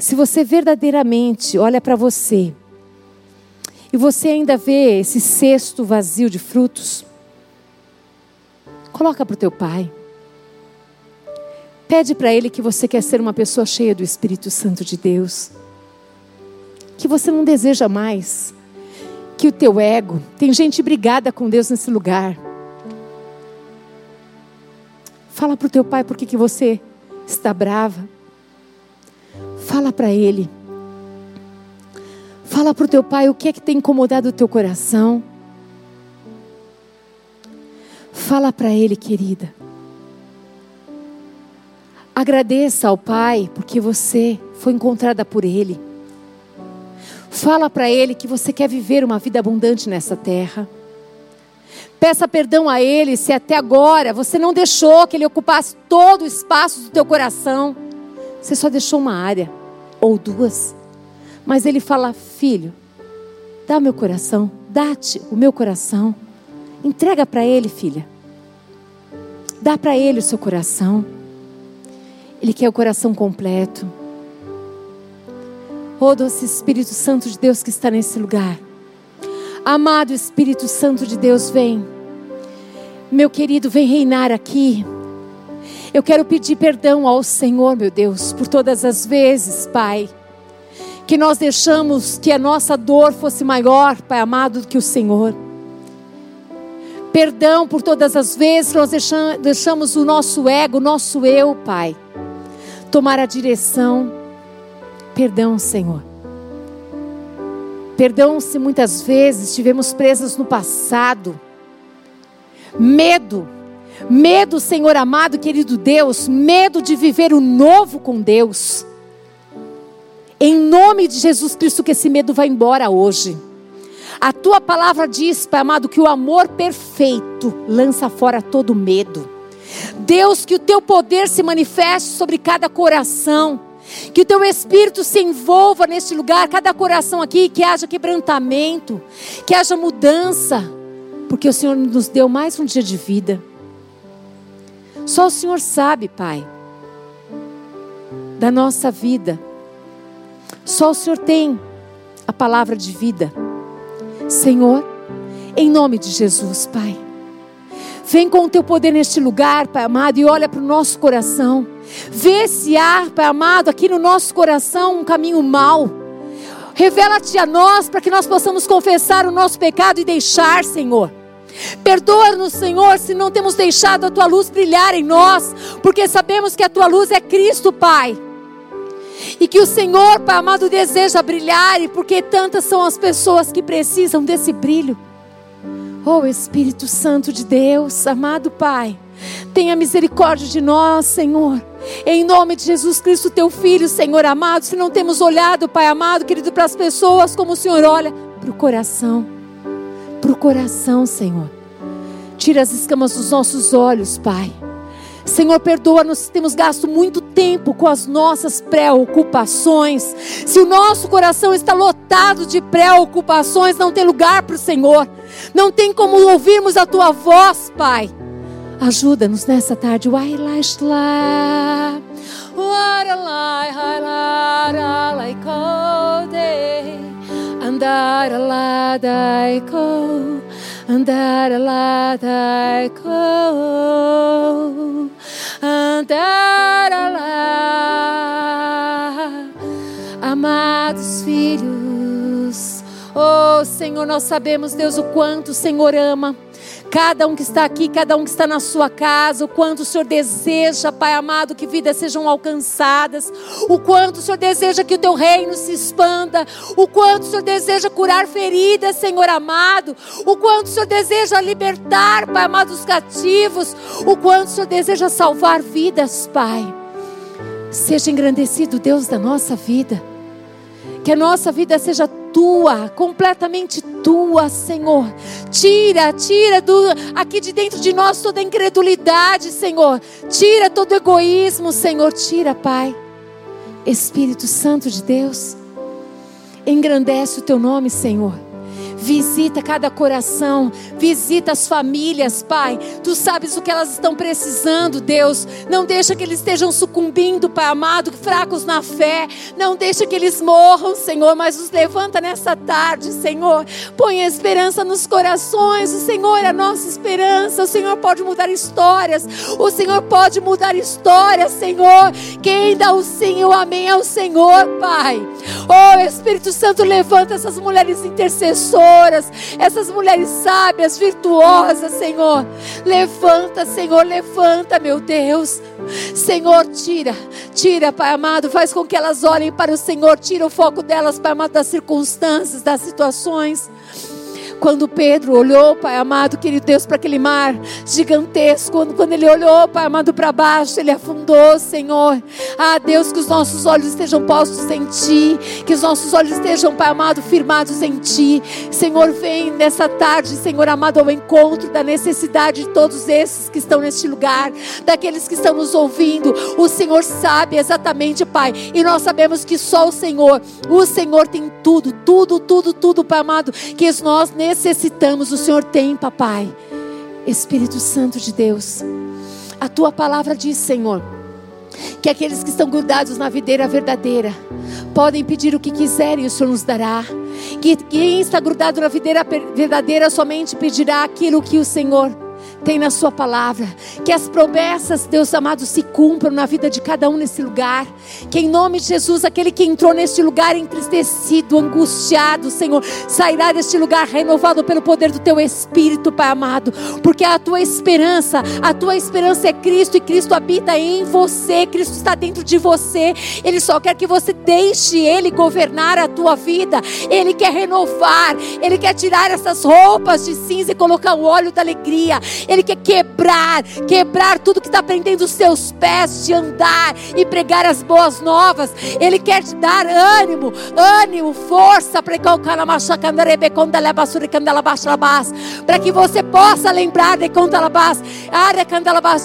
Speaker 1: se você verdadeiramente olha para você e você ainda vê esse cesto vazio de frutos, coloca para o teu pai. Pede para ele que você quer ser uma pessoa cheia do Espírito Santo de Deus. Que você não deseja mais que o teu ego, tem gente brigada com Deus nesse lugar. Fala para o teu pai por que você está brava. Fala para ele. Fala para o teu pai o que é que tem incomodado o teu coração. Fala para ele, querida. Agradeça ao Pai porque você foi encontrada por Ele. Fala para Ele que você quer viver uma vida abundante nessa terra. Peça perdão a Ele se até agora você não deixou que Ele ocupasse todo o espaço do teu coração. Você só deixou uma área ou duas. Mas ele fala: Filho, dá meu coração, dá-te o meu coração. Entrega para ele, filha. Dá para ele o seu coração. Ele quer o coração completo. Oh, doce Espírito Santo de Deus que está nesse lugar. Amado Espírito Santo de Deus, vem. Meu querido, vem reinar aqui. Eu quero pedir perdão ao Senhor, meu Deus, por todas as vezes, Pai, que nós deixamos que a nossa dor fosse maior, Pai amado, do que o Senhor. Perdão por todas as vezes que nós deixamos o nosso ego, o nosso eu, Pai, tomar a direção. Perdão, Senhor. Perdão se muitas vezes estivemos presas no passado. Medo Medo, Senhor amado, querido Deus, medo de viver o novo com Deus. Em nome de Jesus Cristo, que esse medo vai embora hoje. A tua palavra diz, Pai amado, que o amor perfeito lança fora todo medo. Deus, que o teu poder se manifeste sobre cada coração. Que o teu espírito se envolva neste lugar, cada coração aqui, que haja quebrantamento, que haja mudança, porque o Senhor nos deu mais um dia de vida. Só o Senhor sabe, Pai, da nossa vida. Só o Senhor tem a palavra de vida. Senhor, em nome de Jesus, Pai. Vem com o teu poder neste lugar, Pai amado, e olha para o nosso coração. Vê se há, Pai amado, aqui no nosso coração um caminho mau. Revela-te a nós para que nós possamos confessar o nosso pecado e deixar, Senhor. Perdoa-nos, Senhor, se não temos deixado a tua luz brilhar em nós, porque sabemos que a tua luz é Cristo, Pai. E que o Senhor, Pai amado, deseja brilhar, e porque tantas são as pessoas que precisam desse brilho. Oh Espírito Santo de Deus, amado Pai, tenha misericórdia de nós, Senhor. Em nome de Jesus Cristo, teu Filho, Senhor amado, se não temos olhado, Pai amado, querido, para as pessoas como o Senhor olha, para o coração, para o coração, Senhor. Tira as escamas dos nossos olhos, Pai. Senhor, perdoa-nos se temos gasto muito tempo com as nossas preocupações. Se o nosso coração está lotado de preocupações, não tem lugar para o Senhor. Não tem como ouvirmos a tua voz, Pai. Ajuda-nos nessa tarde. Andar lá andar lá andar lá, amados filhos. Oh Senhor, nós sabemos, Deus, o quanto o Senhor ama cada um que está aqui, cada um que está na sua casa, o quanto o Senhor deseja, Pai amado, que vidas sejam alcançadas, o quanto o Senhor deseja que o teu reino se expanda, o quanto o Senhor deseja curar feridas, Senhor amado, o quanto o Senhor deseja libertar, Pai amado, os cativos, o quanto o Senhor deseja salvar vidas, Pai. Seja engrandecido, Deus da nossa vida. Que a nossa vida seja tua, completamente tua, Senhor. Tira, tira do aqui de dentro de nós toda incredulidade, Senhor. Tira todo egoísmo, Senhor. Tira, Pai. Espírito Santo de Deus, engrandece o teu nome, Senhor. Visita cada coração, visita as famílias, Pai. Tu sabes o que elas estão precisando, Deus. Não deixa que eles estejam sucumbindo, Pai amado, fracos na fé. Não deixa que eles morram, Senhor, mas os levanta nessa tarde, Senhor. Põe a esperança nos corações. O Senhor é a nossa esperança. O Senhor pode mudar histórias. O Senhor pode mudar histórias, Senhor. Quem dá o sim e o amém é o Senhor, Pai. Oh, Espírito Santo, levanta essas mulheres intercessoras essas mulheres sábias, virtuosas, Senhor. Levanta, Senhor, levanta, meu Deus. Senhor, tira, tira, Pai amado, faz com que elas olhem para o Senhor, tira o foco delas, Pai amado, das circunstâncias, das situações. Quando Pedro olhou, Pai amado, querido Deus, para aquele mar gigantesco, quando, quando ele olhou, Pai amado, para baixo, ele afundou, Senhor. Ah, Deus, que os nossos olhos estejam postos em Ti, que os nossos olhos estejam, Pai amado, firmados em Ti. Senhor, vem nessa tarde, Senhor amado, ao encontro da necessidade de todos esses que estão neste lugar, daqueles que estão nos ouvindo. O Senhor sabe exatamente, Pai, e nós sabemos que só o Senhor, o Senhor tem tudo, tudo, tudo, tudo, Pai amado, que nós necessitamos necessitamos, o Senhor tem, papai. Espírito Santo de Deus, a tua palavra diz, Senhor, que aqueles que estão grudados na videira verdadeira podem pedir o que quiserem e o Senhor nos dará. Que quem está grudado na videira verdadeira somente pedirá aquilo que o Senhor tem na Sua palavra. Que as promessas, Deus amado, se cumpram na vida de cada um nesse lugar. Que em nome de Jesus, aquele que entrou neste lugar entristecido, angustiado, Senhor, sairá deste lugar renovado pelo poder do Teu Espírito, Pai amado. Porque a tua esperança, a tua esperança é Cristo e Cristo habita em você. Cristo está dentro de você. Ele só quer que você deixe Ele governar a tua vida. Ele quer renovar. Ele quer tirar essas roupas de cinza e colocar o óleo da alegria. Ele quer quebrar, quebrar tudo que está prendendo os seus pés de andar e pregar as boas novas. Ele quer te dar ânimo, ânimo, força para que você possa lembrar de Condalabás,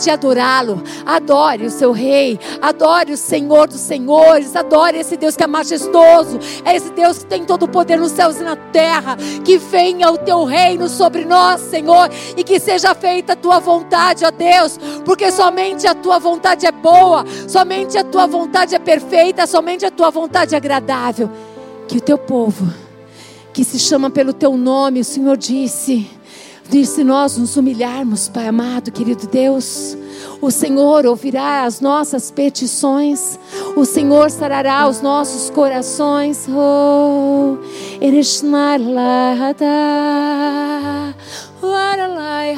Speaker 1: de adorá-lo. Adore o seu rei, adore o Senhor dos senhores, adore esse Deus que é majestoso, é esse Deus que tem todo o poder nos céus e na terra. Que venha o teu reino sobre nós, Senhor, e que seja feito a tua vontade, ó Deus, porque somente a tua vontade é boa, somente a tua vontade é perfeita, somente a tua vontade é agradável. Que o teu povo, que se chama pelo teu nome, o Senhor disse, disse nós nos humilharmos, Pai amado, querido Deus, o Senhor ouvirá as nossas petições, o Senhor sarará os nossos corações. Oh, Waralai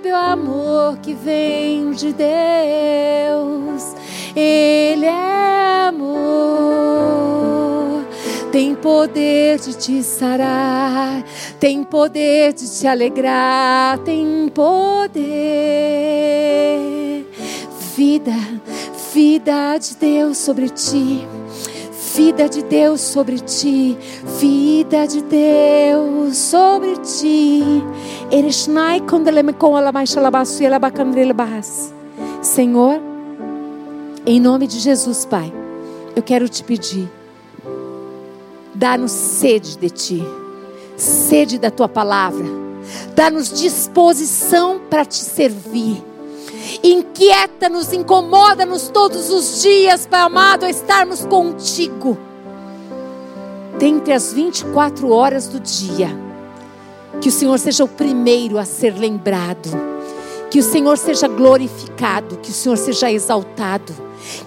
Speaker 1: Recebe o amor que vem de Deus, Ele é amor. Tem poder de te sarar, tem poder de te alegrar, tem poder. Vida, vida de Deus sobre ti vida de Deus sobre ti, vida de Deus sobre ti. Senhor, em nome de Jesus, Pai, eu quero te pedir, dá-nos sede de ti, sede da tua palavra, dá-nos disposição para te servir Inquieta-nos, incomoda-nos todos os dias, Pai amado, a estarmos contigo. Dentre as 24 horas do dia, que o Senhor seja o primeiro a ser lembrado, que o Senhor seja glorificado, que o Senhor seja exaltado,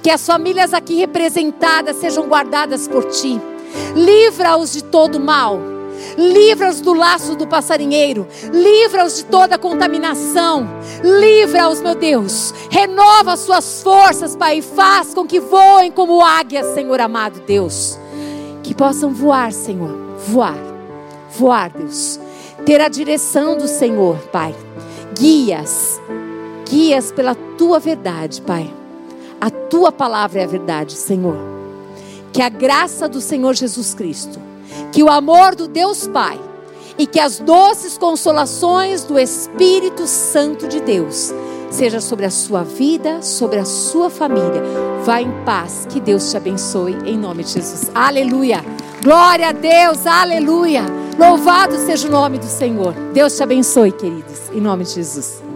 Speaker 1: que as famílias aqui representadas sejam guardadas por Ti. Livra-os de todo mal livra-os do laço do passarinheiro, livra-os de toda contaminação, livra-os, meu Deus, renova as suas forças, Pai, e faz com que voem como águias, Senhor amado Deus, que possam voar, Senhor, voar, voar, Deus, ter a direção do Senhor, Pai, guias, guias pela tua verdade, Pai, a tua palavra é a verdade, Senhor, que a graça do Senhor Jesus Cristo que o amor do Deus Pai e que as doces consolações do Espírito Santo de Deus seja sobre a sua vida, sobre a sua família. Vá em paz, que Deus te abençoe em nome de Jesus. Aleluia. Glória a Deus, aleluia. Louvado seja o nome do Senhor. Deus te abençoe, queridos, em nome de Jesus.